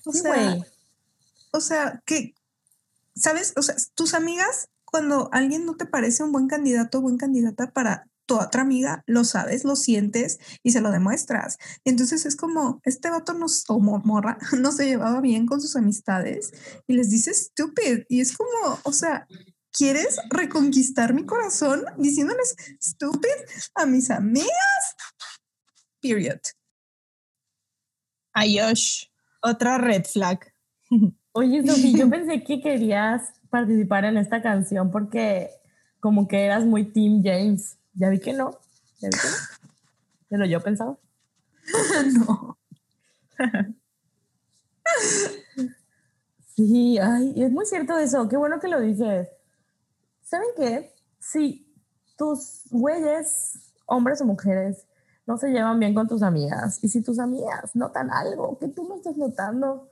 O Sí, sea, o sea, que, ¿sabes? O sea, tus amigas, cuando alguien no te parece un buen candidato o buen candidata para tu otra amiga, lo sabes, lo sientes y se lo demuestras. Y entonces es como, este vato nos, o mo- morra, no se llevaba bien con sus amistades y les dice stupid. Y es como, o sea, ¿quieres reconquistar mi corazón diciéndoles stupid a mis amigas? Period. Ayosh. Otra red flag. Oye, Sofi, yo pensé que querías participar en esta canción porque como que eras muy Team James. Ya vi que no. Ya vi que no. Pero yo pensaba. no. Sí, ay, es muy cierto eso. Qué bueno que lo dices. ¿Saben qué? Si tus güeyes, hombres o mujeres, no se llevan bien con tus amigas y si tus amigas notan algo que tú no estás notando,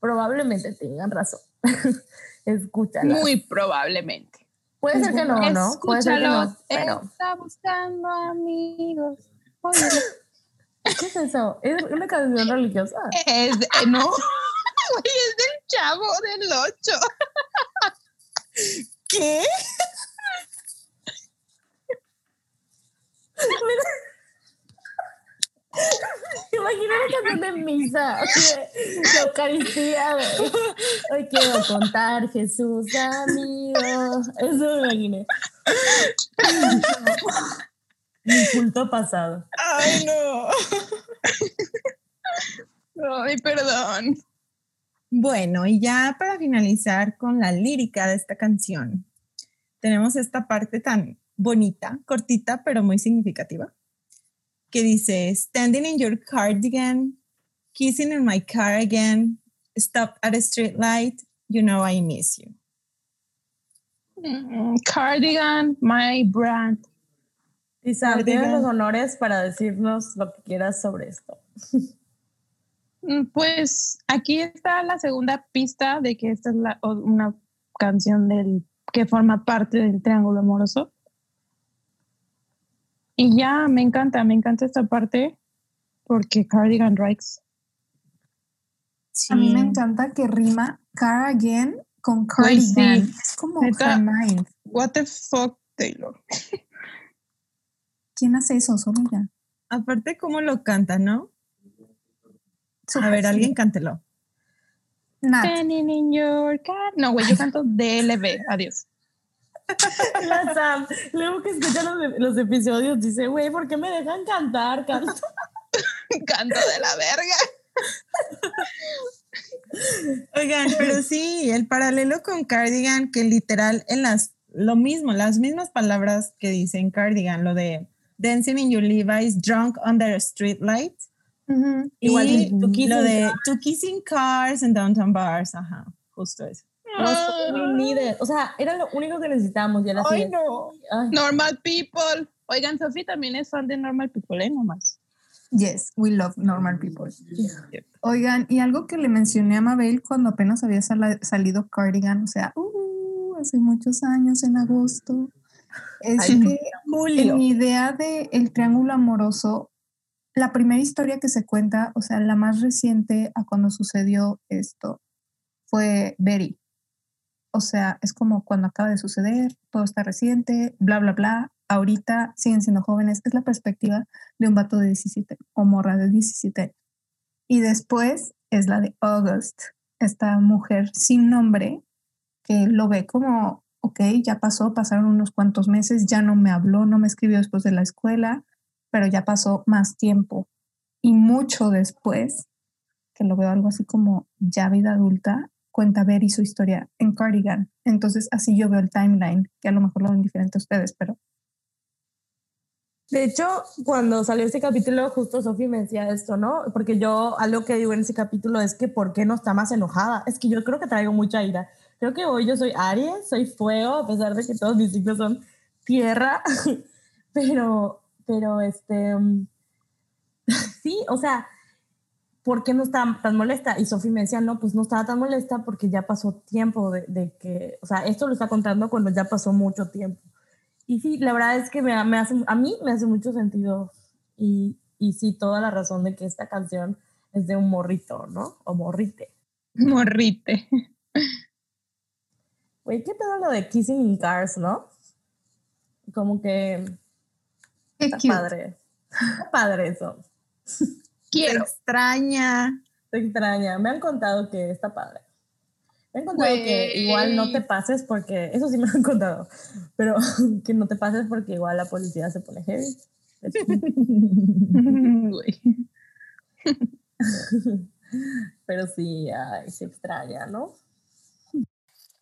probablemente tengan razón. Escúchala. Muy probablemente. Puede ser que no, ¿no? Puede ser que no. Pero, Está buscando amigos. Oye, ¿qué es eso? ¿Es una canción religiosa? es de- no, es del chavo del 8. ¿Qué? Imagina una canción de misa, de, Eucaristía. Hoy quiero contar Jesús, amigo. Eso me imaginé. Mi culto pasado. Ay, no. Ay, perdón. Bueno, y ya para finalizar con la lírica de esta canción, tenemos esta parte tan bonita, cortita, pero muy significativa, que dice, standing in your cardigan, kissing in my car again, stop at a street light, you know I miss you. Mm, Cardigan, my brand. Isa, tienes los honores para decirnos lo que quieras sobre esto. Mm, Pues aquí está la segunda pista de que esta es la- una canción del que forma parte del triángulo amoroso. Y ya me encanta, me encanta esta parte porque Cardigan Rikes. A mí me encanta que rima car again con sí. cardigan. Es como Neta. her mind. What the fuck, Taylor. ¿Quién hace eso? Solo ella. Aparte, cómo lo canta, ¿no? A ver, sí. alguien cántelo. Nat. Standing in your car. No, güey, yo canto DLB. Adiós. La Sam, luego que escucha los, los episodios, dice, güey, ¿por qué me dejan cantar? Canto. Canto de la verga. Oigan, pero sí, el paralelo con Cardigan, que literal en las, lo mismo, las mismas palabras que dicen Cardigan, lo de dancing in your Levi's, drunk under a street light. Igual y lo de to kissing cars and downtown bars, ajá, justo eso. No, it. O sea, era lo único que necesitábamos. Y era así Ay, de- no. Ay, Normal people. Oigan, Sofi también es fan de Normal People, ¿eh? Nomás. Yes, we love normal people. Oigan, y algo que le mencioné a Mabel cuando apenas había salido Cardigan, o sea, uh, hace muchos años, en agosto, es Ay, que en mi idea de el triángulo amoroso, la primera historia que se cuenta, o sea, la más reciente a cuando sucedió esto, fue Betty. O sea, es como cuando acaba de suceder, todo está reciente, bla, bla, bla. Ahorita siguen siendo jóvenes. Es la perspectiva de un vato de 17 o morra de 17. Y después es la de August, esta mujer sin nombre que lo ve como, ok, ya pasó, pasaron unos cuantos meses, ya no me habló, no me escribió después de la escuela, pero ya pasó más tiempo. Y mucho después, que lo veo algo así como ya vida adulta, cuenta Betty su historia en Cardigan. Entonces así yo veo el timeline, que a lo mejor lo ven diferente a ustedes, pero De hecho, cuando salió ese capítulo, justo Sofi me decía esto, ¿no? Porque yo, algo que digo en ese capítulo es que ¿por qué no está más enojada? Es que yo creo que traigo mucha ira. Creo que hoy yo soy Aries, soy fuego, a pesar de que todos mis signos son tierra, pero, pero este, mm, sí, o sea, ¿por qué no está tan molesta? Y Sofi me decía, no, pues no estaba tan molesta porque ya pasó tiempo de, de que, o sea, esto lo está contando cuando ya pasó mucho tiempo. Y sí, la verdad es que me, me hace, a mí me hace mucho sentido y, y sí, toda la razón de que esta canción es de un morrito, ¿no? O morrite. Morrite. Güey, ¿qué pedo lo de Kissing in Cars, no? Como que qué está cute. padre. Está padre eso. Quiero. Extraña. Te extraña. Me han contado que está padre. Me han contado que igual no te pases porque, eso sí me han contado, pero que no te pases porque igual la policía se pone heavy. Pero sí, ay, se extraña, ¿no?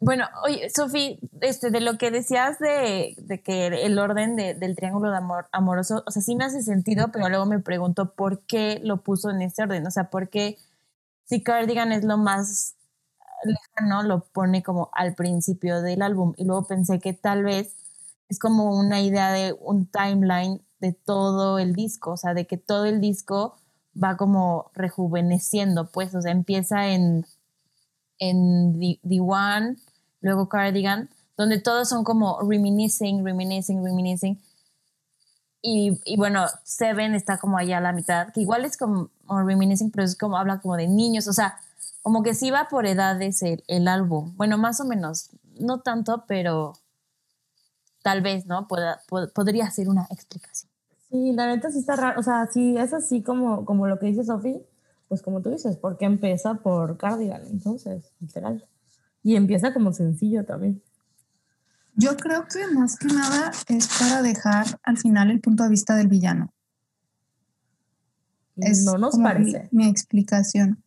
Bueno, oye, Sofi, este, de lo que decías de, de que el orden de- del triángulo de amor amoroso, o sea, sí me hace sentido, pero luego me pregunto por qué lo puso en ese orden, o sea, por qué si Cardigan es lo más lejano, lo pone como al principio del álbum, y luego pensé que tal vez es como una idea de un timeline de todo el disco, o sea, de que todo el disco va como rejuveneciendo, pues, o sea, empieza en en The, The One, luego Cardigan, donde todos son como reminiscing, reminiscing, reminiscing. Y, y bueno, Seven está como allá a la mitad, que igual es como, reminiscing, pero es como habla como de niños, o sea, como que sí va por edades el, el álbum. Bueno, más o menos, no tanto, pero tal vez, ¿no? Pod- podría ser una explicación. Sí, la neta sí está raro. O sea, sí, es así como, como lo que dice Sofi, pues como tú dices, porque empieza por Cardigan, entonces, literal. Y empieza como sencillo también. Yo creo que más que nada es para dejar al final el punto de vista del villano. Es no nos como mi- parece. Mi, explicación.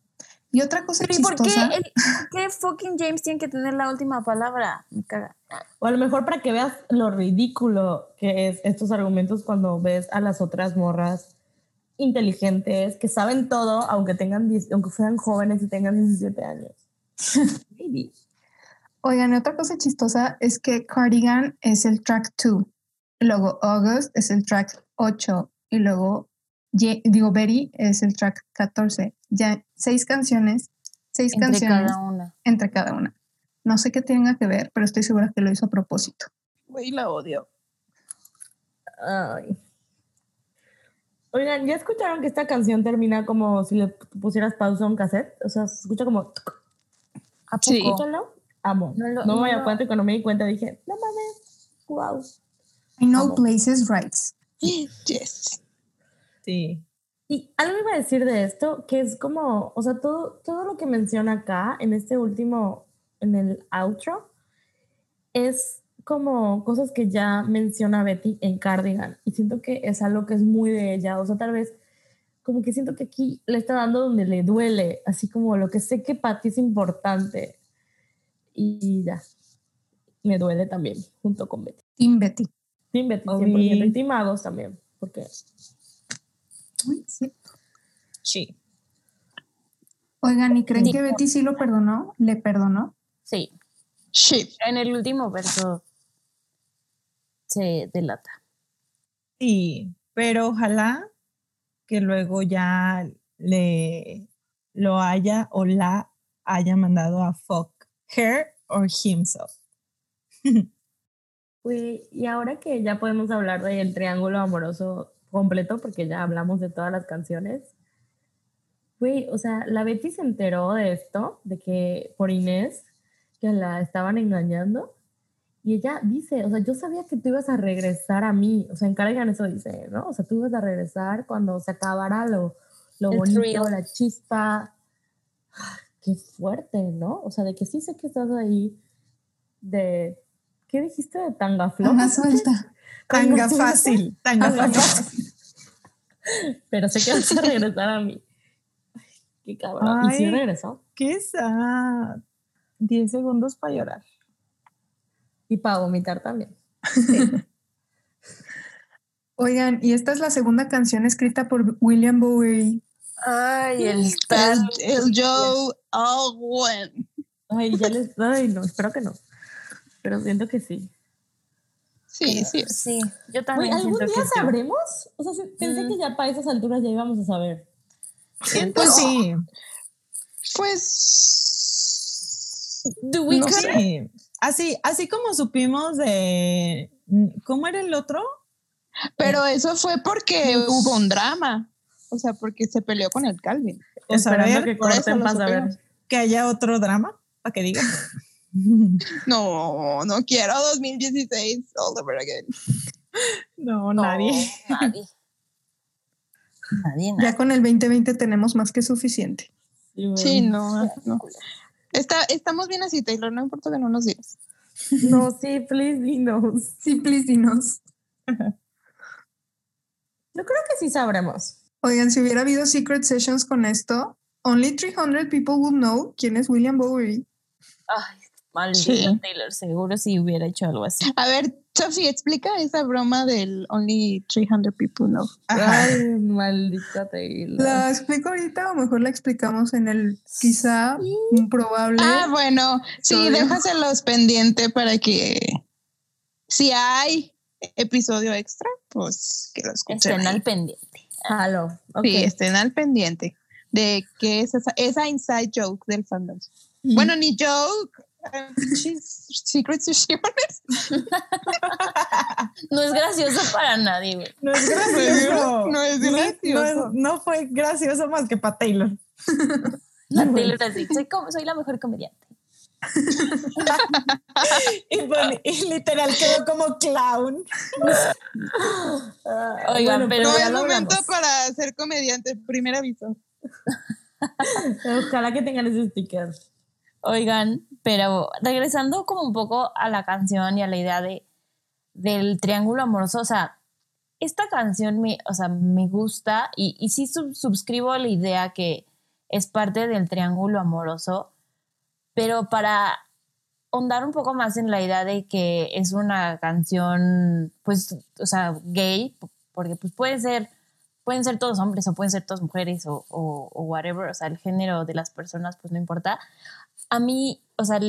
Y otra cosa Pero ¿y por qué, chistosa. el- por qué fucking James tiene que tener la última palabra? Me caga. O a lo mejor para que veas lo ridículo que es estos argumentos cuando ves a las otras morras inteligentes que saben todo, aunque tengan, 10 aunque sean jóvenes y tengan 17 años. Maybe. Oigan, y otra cosa chistosa es que Cardigan es el track 2, luego August es el track 8 y luego, Ye- digo, Betty es el track 14. Ya seis canciones, seis Entre canciones cada una. entre cada una. No sé qué tenga que ver, pero estoy segura que lo hizo a propósito. Güey, la odio. Ay. Oigan, ¿ya escucharon que esta canción termina como si le pusieras pausa a un cassette? O sea, se escucha como... ¿A poco? Sí. Escúchalo. Amo. No No, lo- me no a lo- cuenta y cuando me di cuenta dije, no mames, wow. I know Amo. places rights. Yes. Sí. Y algo iba a decir de esto, que es como, o sea, todo, todo lo que menciona acá en este último, en el outro, es como cosas que ya menciona Betty en Cardigan. Y siento que es algo que es muy de ella. O sea, tal vez como que siento que aquí le está dando donde le duele, así como lo que sé que para ti es importante. Y ya, me duele también, junto con Betty. Team Betty. Team Betty, Obi. 100%. Y Team Magos también, porque Sí. Sí. Oigan, ¿y creen Sí. que Betty sí lo perdonó? ¿Le perdonó? Sí, Sí. en el último verso se delata. Sí, pero ojalá que luego ya le lo haya o la haya mandado a fuck her or himself. Güey, y ahora que ya podemos hablar del triángulo amoroso completo, porque ya hablamos de todas las canciones, güey, o sea, la Betty se enteró de esto, de que por Inés, que la estaban engañando, y ella dice, o sea, yo sabía que tú ibas a regresar a mí, o sea, en Cardigan eso dice, ¿no? O sea, tú ibas a regresar cuando se acabara lo, lo bonito, la chispa. Qué fuerte, ¿no? O sea, de que sí sé que estás ahí de... ¿Qué dijiste de tanga floja? Una suelta. Tanga fácil, tanga Tanga fácil. Pero sé que vas a regresar a mí. Ay, Qué cabrón. ¿Y si Ay. regresó? Qué sad. 10 segundos para llorar. Y para vomitar también. Oigan, y esta es la segunda canción escrita por William Bowery. Ay, el El, el Joe Alwyn. Ay, ya les... Ay, no, espero que no. Pero siento que sí. Sí, sí. Sí, yo también. ¿algún siento día que sí. sabremos? O sea, pensé Mm. que ya para esas alturas ya íbamos a saber. Pues sí, Pues. Do we no sé. Así, así como supimos de ¿cómo era el otro? Pero eso fue porque hubo un drama. O sea, porque se peleó con el Calvin. A Esperando ver, que corten para saber. que haya otro drama para que diga. No, no quiero 2016 all over again. No, No, nadie. Nadie. Nadie, nadie. Ya con el 2020 tenemos más que suficiente. Sí, no, no. Está, estamos bien así, Taylor, no importa que no nos digas. No, sí, please, dinos. Sí, please, dinos. Yo creo que sí sabremos. Oigan, si hubiera habido Secret Sessions con esto, only 300 people would know quién es William Bowery. Ay, maldito Sí. Taylor, seguro si hubiera hecho algo así. A ver, Sophie, explica esa broma del only 300 people know. Ajá. Ay, maldita Taylor. ¿La explico ahorita o mejor la explicamos en el quizá un probable? Ah, bueno, sí, déjaselos pendiente para que si hay episodio extra, pues que lo escuchen. Estén ahí. al pendiente. Halo. Ok. Sí, estén al pendiente de qué es esa, esa inside joke del fandom. Bueno, ni joke, eh, pinches secret sesiones. No es gracioso para nadie, güey. No es gracioso. No es No es- gracioso. no fue gracioso más que para Taylor. La Taylor así, soy, como, soy la mejor comediante. Y, pone- y literal quedó como clown. Ah, Oigan, pero No ya es momento para ser comediante, primer aviso. Ojalá que tengan ese sticker. Oigan, pero regresando como un poco a la canción y a la idea de, del triángulo amoroso, o sea, esta canción me, o sea, me gusta y, y sí sub- suscribo a la idea que es parte del triángulo amoroso, pero para ahondar un poco más en la idea de que es una canción, pues, o sea, gay, porque pues puede ser, pueden ser todos hombres o pueden ser todas mujeres o, o, o whatever, o sea, el género de las personas pues no importa. A mí, o sea,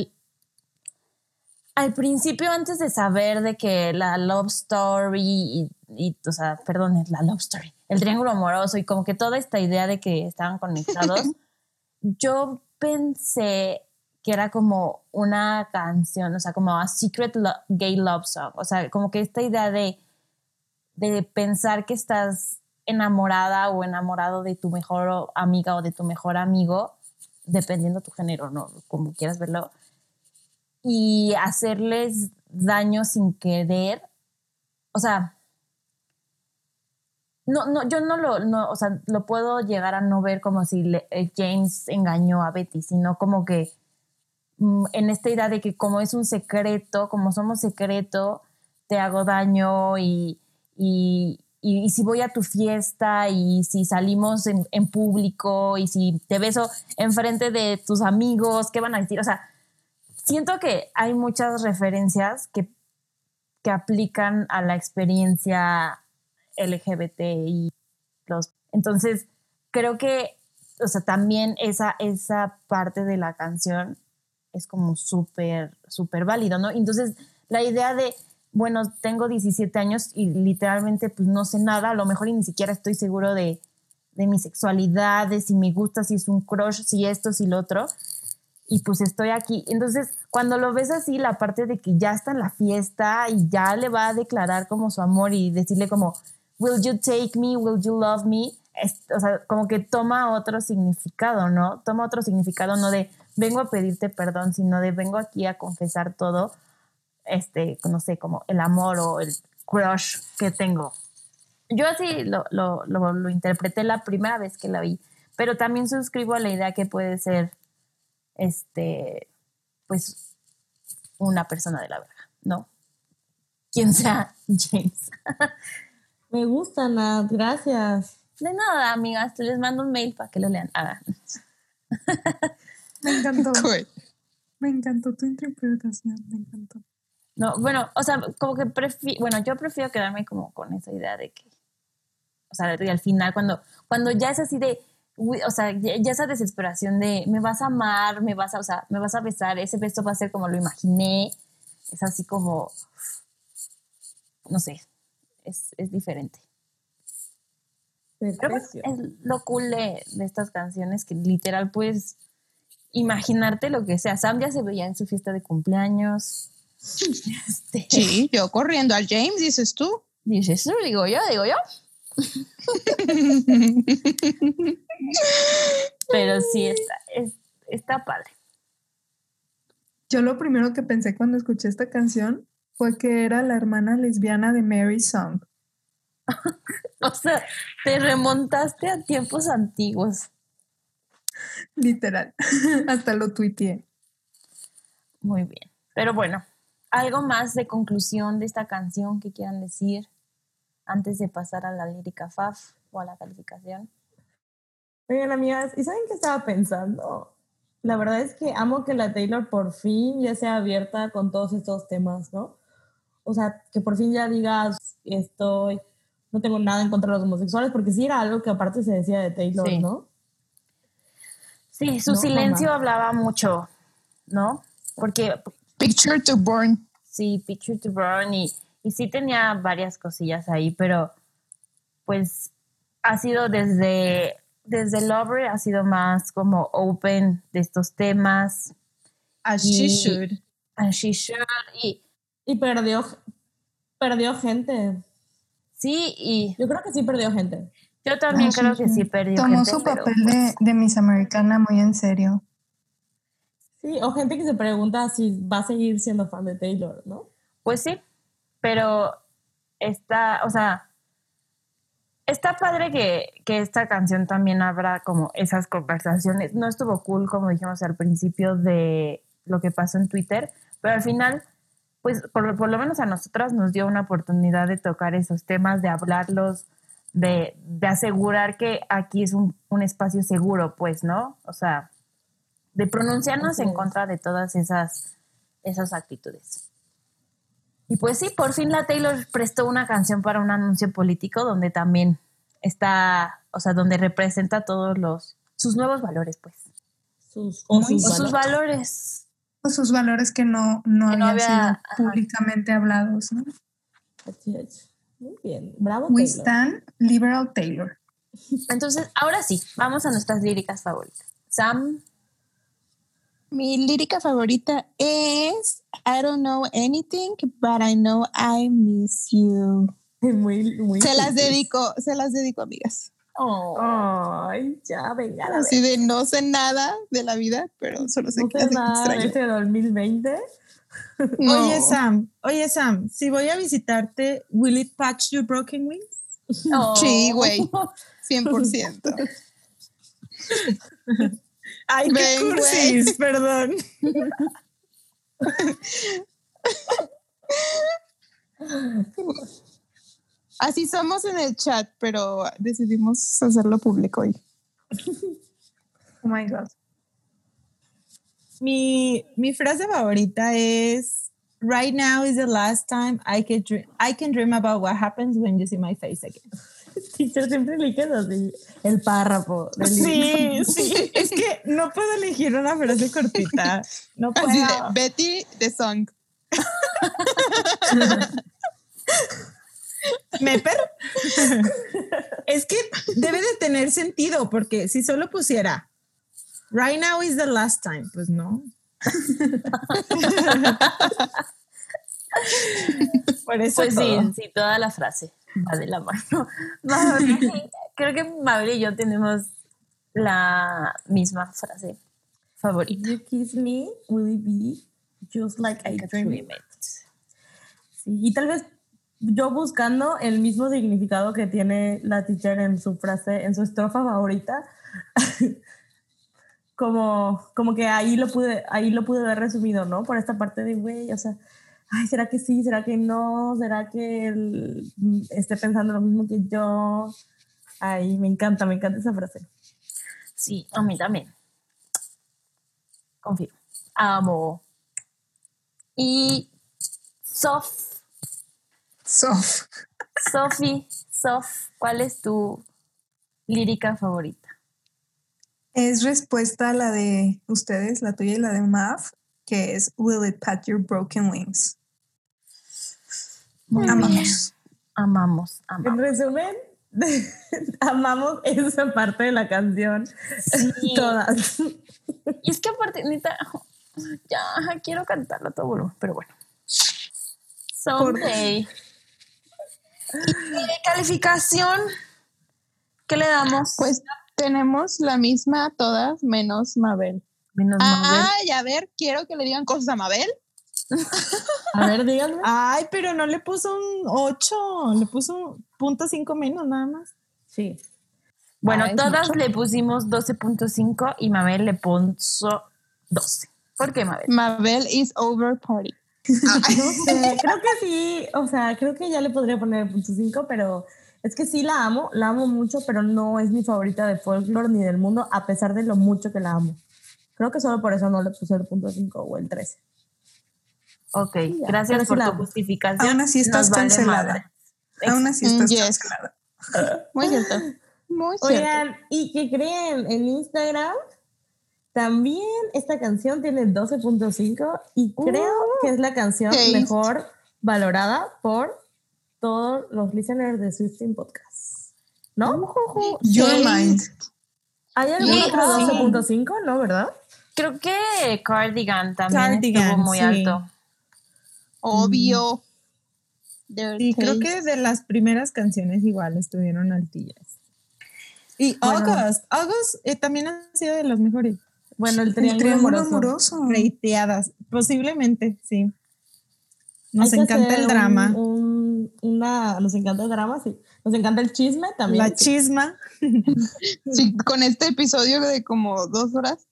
al principio antes de saber de que la love story y, y, o sea, perdón, la love story, el triángulo amoroso y como que toda esta idea de que estaban conectados, yo pensé que era como una canción, o sea, como a secret gay love song, o sea, como que esta idea de, de pensar que estás enamorada o enamorado de tu mejor amiga o de tu mejor amigo, dependiendo tu género, ¿no? Como quieras verlo, y hacerles daño sin querer, o sea, no, no, yo no lo, no, o sea, lo puedo llegar a no ver como si eh, James engañó a Betty, sino como que en esta idea de que como es un secreto, como somos secreto, te hago daño y, y, y- y si voy a tu fiesta y si salimos en, en público y si te beso enfrente de tus amigos, ¿qué van a decir? O sea, siento que hay muchas referencias que, que aplican a la experiencia LGBTI. Los, entonces, creo que, o sea, también esa, esa parte de la canción es como súper, súper válido, ¿no? Entonces, la idea de, bueno, tengo 17 años y literalmente pues no sé nada, a lo mejor y ni siquiera estoy seguro de, de mi sexualidad, de si me gusta, si es un crush, si esto, si lo otro. Y pues estoy aquí. Entonces, cuando lo ves así, la parte de que ya está en la fiesta y ya le va a declarar como su amor y decirle como, will you take me, will you love me, es- o sea, como que toma otro significado, ¿no? Toma otro significado, no de vengo a pedirte perdón, sino de vengo aquí a confesar todo, este, no sé, como el amor o el crush que tengo. Yo así lo, lo, lo, lo interpreté la primera vez que la vi, pero también suscribo a la idea que puede ser, este, pues, una persona de la verga, ¿no? Quien sea James. Me gusta, Nat, gracias. De nada, amigas, te les mando un mail para que lo lean. Ah, Me encantó. Cool. Me encantó tu interpretación. Me encantó. no, bueno, o sea, como que prefiero, bueno, yo prefiero quedarme como con esa idea de que, o sea, y al final cuando, cuando ya es así de, uy, o sea, ya, ya esa desesperación de me vas a amar, me vas a, o sea, me vas a besar, ese beso va a ser como lo imaginé, es así como, no sé, es, es diferente. Pero es lo cool de, de estas canciones que literal puedes imaginarte lo que sea. Sam ya se veía en su fiesta de cumpleaños. Este, Sí, yo corriendo al James, dices tú. Dices, eso digo yo, digo yo. Pero sí, está, es, está padre. Yo lo primero que pensé cuando escuché esta canción fue que era la hermana lesbiana de Mary Song. O sea, te remontaste a tiempos antiguos. Literal. Hasta lo tuiteé. Muy bien. Pero bueno, algo más de conclusión de esta canción que quieran decir antes de pasar a la lírica FAF o a la calificación. Oigan, amigas, ¿y saben qué estaba pensando? La verdad es que amo que la Taylor por fin ya sea abierta con todos estos temas, ¿no? O sea, que por fin ya digas, estoy, no tengo nada en contra de los homosexuales, porque sí era algo que aparte se decía de Taylor, Sí. ¿no? Sí, su No, silencio mamá. hablaba mucho, ¿no? Porque Picture to burn. sí, Picture to Burn y, y sí tenía varias cosillas ahí, pero pues ha sido desde, desde Lover, ha sido más como open de estos temas. As Y- she should. And she should, y Y perdió, perdió gente. sí, y Yo creo que sí perdió gente. Yo también Ah, sí, creo que sí. perdió Tomó gente, su pero, papel pues, de, de Miss Americana muy en serio. Sí, o gente que se pregunta si va a seguir siendo fan de Taylor, ¿no? Pues sí, pero está, o sea, está padre que, que esta canción también abra como esas conversaciones. No estuvo cool, como dijimos al principio, de lo que pasó en Twitter, pero al final, pues por, por lo menos a nosotras nos dio una oportunidad de tocar esos temas, de hablarlos, de, de asegurar que aquí es un, un espacio seguro, pues, ¿no? O sea, de pronunciarnos en contra de todas esas, esas actitudes. Y pues sí, por fin la Taylor prestó una canción para un anuncio político donde también está, o sea, donde representa todos los, sus nuevos valores, pues. Sus, o sus O sus valores. valores. Pues sus valores que no, no Que no habían había- sido ajá. públicamente hablados. ¿no? Así es. Muy bien. Bravo, We Taylor. stand liberal Taylor. Entonces, ahora sí, vamos a nuestras líricas favoritas. Sam, Mi lírica favorita es I don't know anything, but I know I miss you. Muy, muy Se las dedico, se las dedico, amigas. oh, Ay, ya, venga. Así de no sé nada de la vida, pero solo sé ¿No que te las da extraño. este 2020? No. Oye, Sam, oye, Sam, si voy a visitarte, ¿will it patch your broken wings? Sí, güey. 100%. Ay, qué Ven, cursis, perdón. Así somos en el chat, pero decidimos hacerlo público hoy. Oh my God. Mi, mi frase favorita es Right now is the last time I can, dream, I can dream about what happens when you see my face again. Teacher, siempre eliges así el párrafo del. Sí, sí. Es que no puedo elegir una frase cortita. No puedo. Así de Betty the Song. ¿Meper? es que debe de tener sentido, porque si solo pusiera Right now is the last time, pues no. Por eso Pues sí, todo. sí, toda la frase va de la mano. Mabel, creo que Mabel y yo tenemos la misma frase favorita. You kiss me, will it be just like I dream it? Sí, y tal vez yo buscando el mismo significado que tiene la teacher en su frase, en su estrofa favorita, como, como que ahí lo pude, ahí lo pude ver resumido, ¿no? Por esta parte de, güey, o sea, ay, ¿será que sí? ¿Será que no? ¿Será que él esté pensando lo mismo que yo? Ay, me encanta, me encanta esa frase. Sí, a mí también. Confío. Amo. Y Sof, Sof. Sofi, Sof, ¿cuál es tu lírica favorita? Es respuesta a la de ustedes, la tuya y la de Mav, que es Will it pat your broken wings? Muy bien. Amamos. Amamos, En amamos. resumen, amamos esa parte de la canción. Sí. Todas. Y es que aparte, neta, ya quiero cantarlo a todo volumen, pero bueno. Someday. ¿Y de calificación? ¿Qué le damos? Pues tenemos la misma todas, menos Mabel. menos Mabel. Ay, a ver, quiero que le digan cosas a Mabel. A ver, díganme. Ay, pero no le puso un 8, le puso punto cinco menos nada más. Sí. Bueno, Ah, todas mucho. le pusimos 12.5 y Mabel le puso 12. ¿Por qué, Mabel? Mabel is over party. No sé, creo que sí, o sea, creo que ya le podría poner el punto 5, pero es que sí la amo, la amo mucho, pero no es mi favorita de folklore ni del mundo, a pesar de lo mucho que la amo. Creo que solo por eso no le puse el punto 5 o el 13. Ok, ya, gracias por tu amo. justificación. Aún así estás vale cancelada. madre. Aún así estás yes. cancelada. Muy cierto. Muy cierto. Oigan, ¿y qué creen? En Instagram también esta canción tiene 12.5 y creo que es la canción taste. mejor valorada por todos los listeners de Swifting Podcast. ¿No? Your mind. ¿Hay algún Sí, otro sí. 12.5? ¿No, verdad? Creo que Cardigan también Cardigan, estuvo muy sí. alto. Obvio. Y creo taste. que de las primeras canciones igual estuvieron altillas. Y Bueno. August, August eh, también ha sido de los mejores. Bueno, el El triángulo, triángulo amoroso. amoroso. Reiteadas, posiblemente, sí. Nos Hay que encanta hacer el un- drama. Un- una, nos encanta el drama, sí. Nos encanta el chisme también. La chisma. Sí, con este episodio de como dos horas.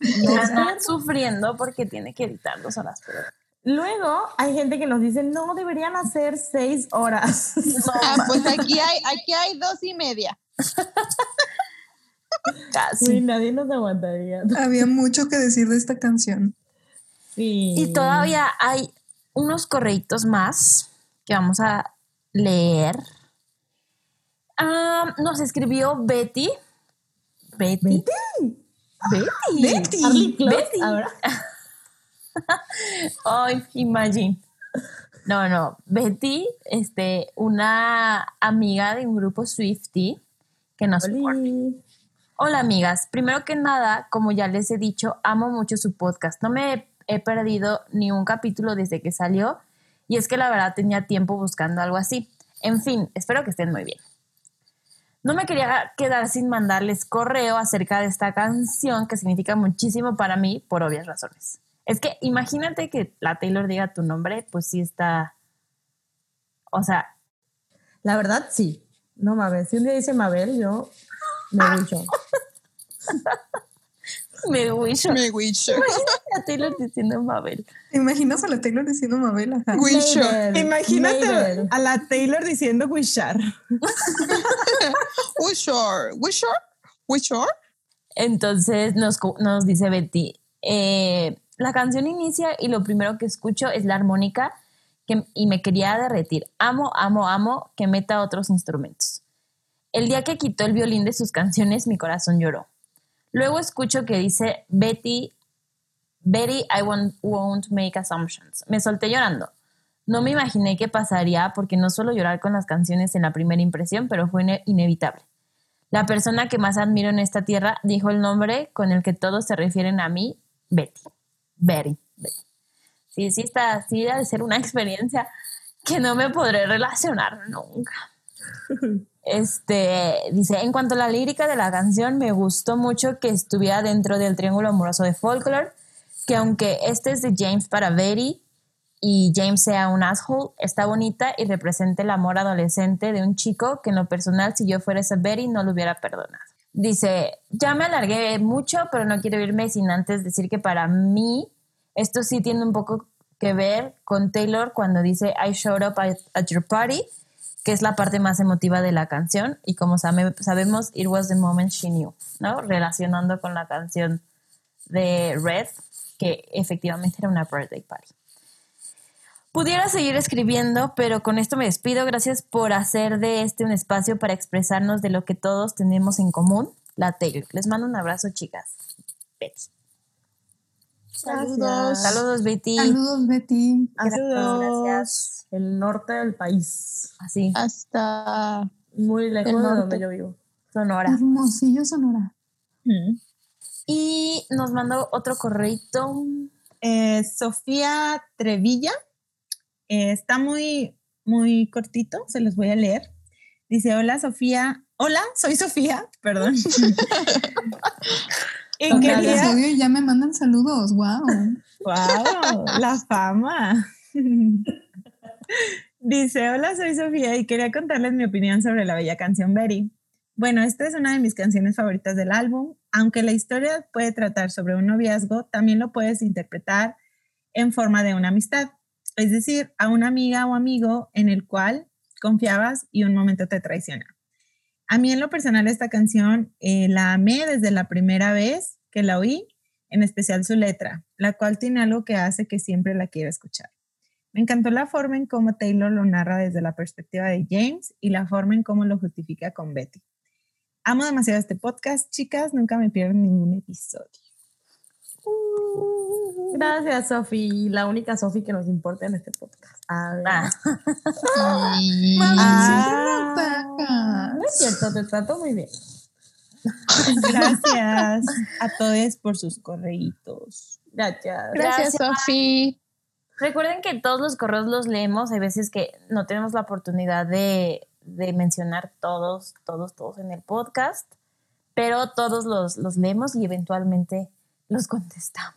Están sufriendo porque tiene que editar dos horas. Pero... Luego hay gente que nos dice, no, deberían hacer seis horas. Ah, pues aquí hay, aquí hay dos y media. Casi. Sí, nadie nos aguantaría. Había mucho que decir de esta canción. Sí. Y todavía hay unos correitos más que vamos a leer. Ah, nos escribió Betty. Betty. Betty. Betty. Charlie Close, Betty. ahora. Ay, imagine. No, no. Betty, este, una amiga de un grupo Swifty que nos. Hola amigas, primero que nada, como ya les he dicho, amo mucho su podcast. No me he, perdido ni un capítulo desde que salió y es que la verdad tenía tiempo buscando algo así. En fin, espero que estén muy bien. No me quería quedar sin mandarles correo acerca de esta canción que significa muchísimo para mí por obvias razones. Es que imagínate que la Taylor diga tu nombre, pues sí está... O sea, La verdad, sí. No, Mabel. Si un día dice Mabel, yo me huyo. Me wish. Me wish. A Taylor diciendo Mabel. ¿Te imaginas a la Taylor diciendo Mabel? Ajá. Imagínate Mabel. a la Taylor diciendo wishar. Sure. We sure. Entonces nos, nos dice Betty, eh, la canción inicia y lo primero que escucho es la armónica que, y me quería derretir. Amo, amo, amo que meta otros instrumentos. El día que quitó el violín de sus canciones, mi corazón lloró. Luego escucho que dice Betty, Betty, I won't, make assumptions. Me solté llorando. No me imaginé qué pasaría porque no suelo llorar con las canciones en la primera impresión, pero fue ine- inevitable. La persona que más admiro en esta tierra dijo el nombre con el que todos se refieren a mí, Betty. Betty. Betty. Sí, sí, está, sí, de ser una experiencia que no me podré relacionar nunca. Este, dice, en cuanto a la lírica de la canción, me gustó mucho que estuviera dentro del triángulo amoroso de Folklore, que aunque este es de James para Betty y James sea un asshole, está bonita y representa el amor adolescente de un chico que en lo personal, si yo fuera esa Betty, no lo hubiera perdonado. Dice, ya me alargué mucho, pero no quiero irme sin antes decir que para mí esto sí tiene un poco que ver con Taylor cuando dice I showed up at, at your party, que es la parte más emotiva de la canción y como sabe- sabemos, it was the moment she knew, ¿no? Relacionando con la canción de Red, que efectivamente era una birthday party. Pudiera seguir escribiendo, pero con esto me despido. Gracias por hacer de este un espacio para expresarnos de lo que todos tenemos en común, la Taylor. Les mando un abrazo, chicas. Betty. Saludos. Saludos, Betty. Saludos, Betty. Gracias, gracias. El norte del país. Así, Hasta Muy lejos El de donde yo vivo. Sonora. Hermosillo, Sonora. Y nos mandó otro correito. Eh, Sofía Trevilla. eh, está muy, muy cortito, se los voy a leer. Dice, hola Sofía. Hola, soy Sofía, perdón. y Las quería... odio y ya me mandan saludos. Wow. ¡Wow! La fama. Dice, hola, soy Sofía y quería contarles mi opinión sobre la bella canción Betty. Bueno, esta es una de mis canciones favoritas del álbum. Aunque la historia puede tratar sobre un noviazgo, también lo puedes interpretar en forma de una amistad. Es decir, a una amiga o amigo en el cual confiabas y un momento te traiciona. A mí en lo personal esta canción eh, la amé desde la primera vez que la oí, en especial su letra, la cual tiene algo que hace que siempre la quiera escuchar. Me encantó la forma en cómo Taylor lo narra desde la perspectiva de James y la forma en cómo lo justifica con Betty. Amo demasiado este podcast, chicas, nunca me pierdo ningún episodio. Gracias, Sofi. La única Sofi que nos importa en este podcast. A ver. Ah, Y- Ah, No es cierto, te trato muy bien. gracias a todos por sus correitos. Gracias. Gracias, Sofi. Recuerden que todos los correos los leemos. Hay veces que no tenemos la oportunidad de, de mencionar todos, todos, todos en el podcast, pero todos los, los leemos y eventualmente los contestamos.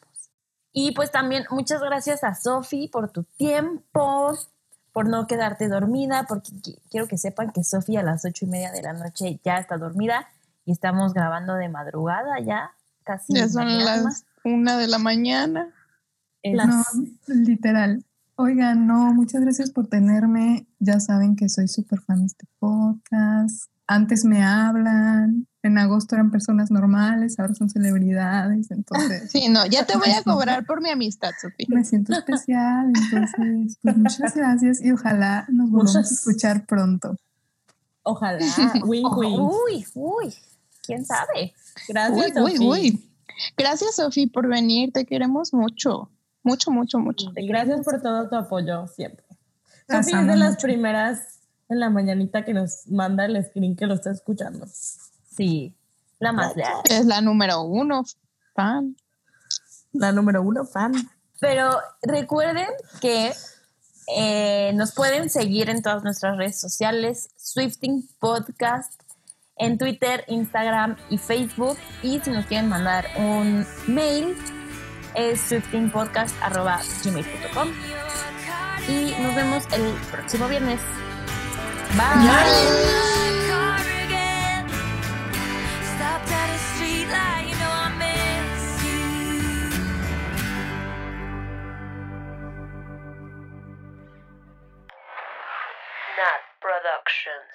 Y pues también muchas gracias a Sofi por tu tiempo, por no quedarte dormida, porque qui- quiero que sepan que Sofi a las ocho y media de la noche ya está dormida y estamos grabando de madrugada ya, casi. Ya son las una de la mañana. Es- No, literal. Oigan, no, muchas gracias por tenerme. Ya saben que soy súper fan de este podcast. Antes me hablan. En agosto eran personas normales, ahora son celebridades. Entonces Sí, no, ya te voy a cobrar por mi amistad, Sofi. me siento especial. Entonces, pues muchas gracias y ojalá nos volvamos a escuchar pronto. Ojalá. Wink, wink. uy, uy, quién sabe. Gracias, Uy, uy, Sofi. uy. Gracias, Sofi, por venir. Te queremos mucho. Mucho, mucho, mucho. Gracias por todo tu apoyo siempre. Las Sofi es de las mucho. primeras en la mañanita que nos manda el screen que lo está escuchando. Sí, la más leal. Es la número uno, fan. La número uno fan. Pero recuerden que eh, nos pueden seguir en todas nuestras redes sociales, Swifting Podcast, en Twitter, Instagram y Facebook. Y si nos quieren mandar un mail, es sweetpingpodcast.com. Y nos vemos el próximo viernes. Bye. Bye. Productions.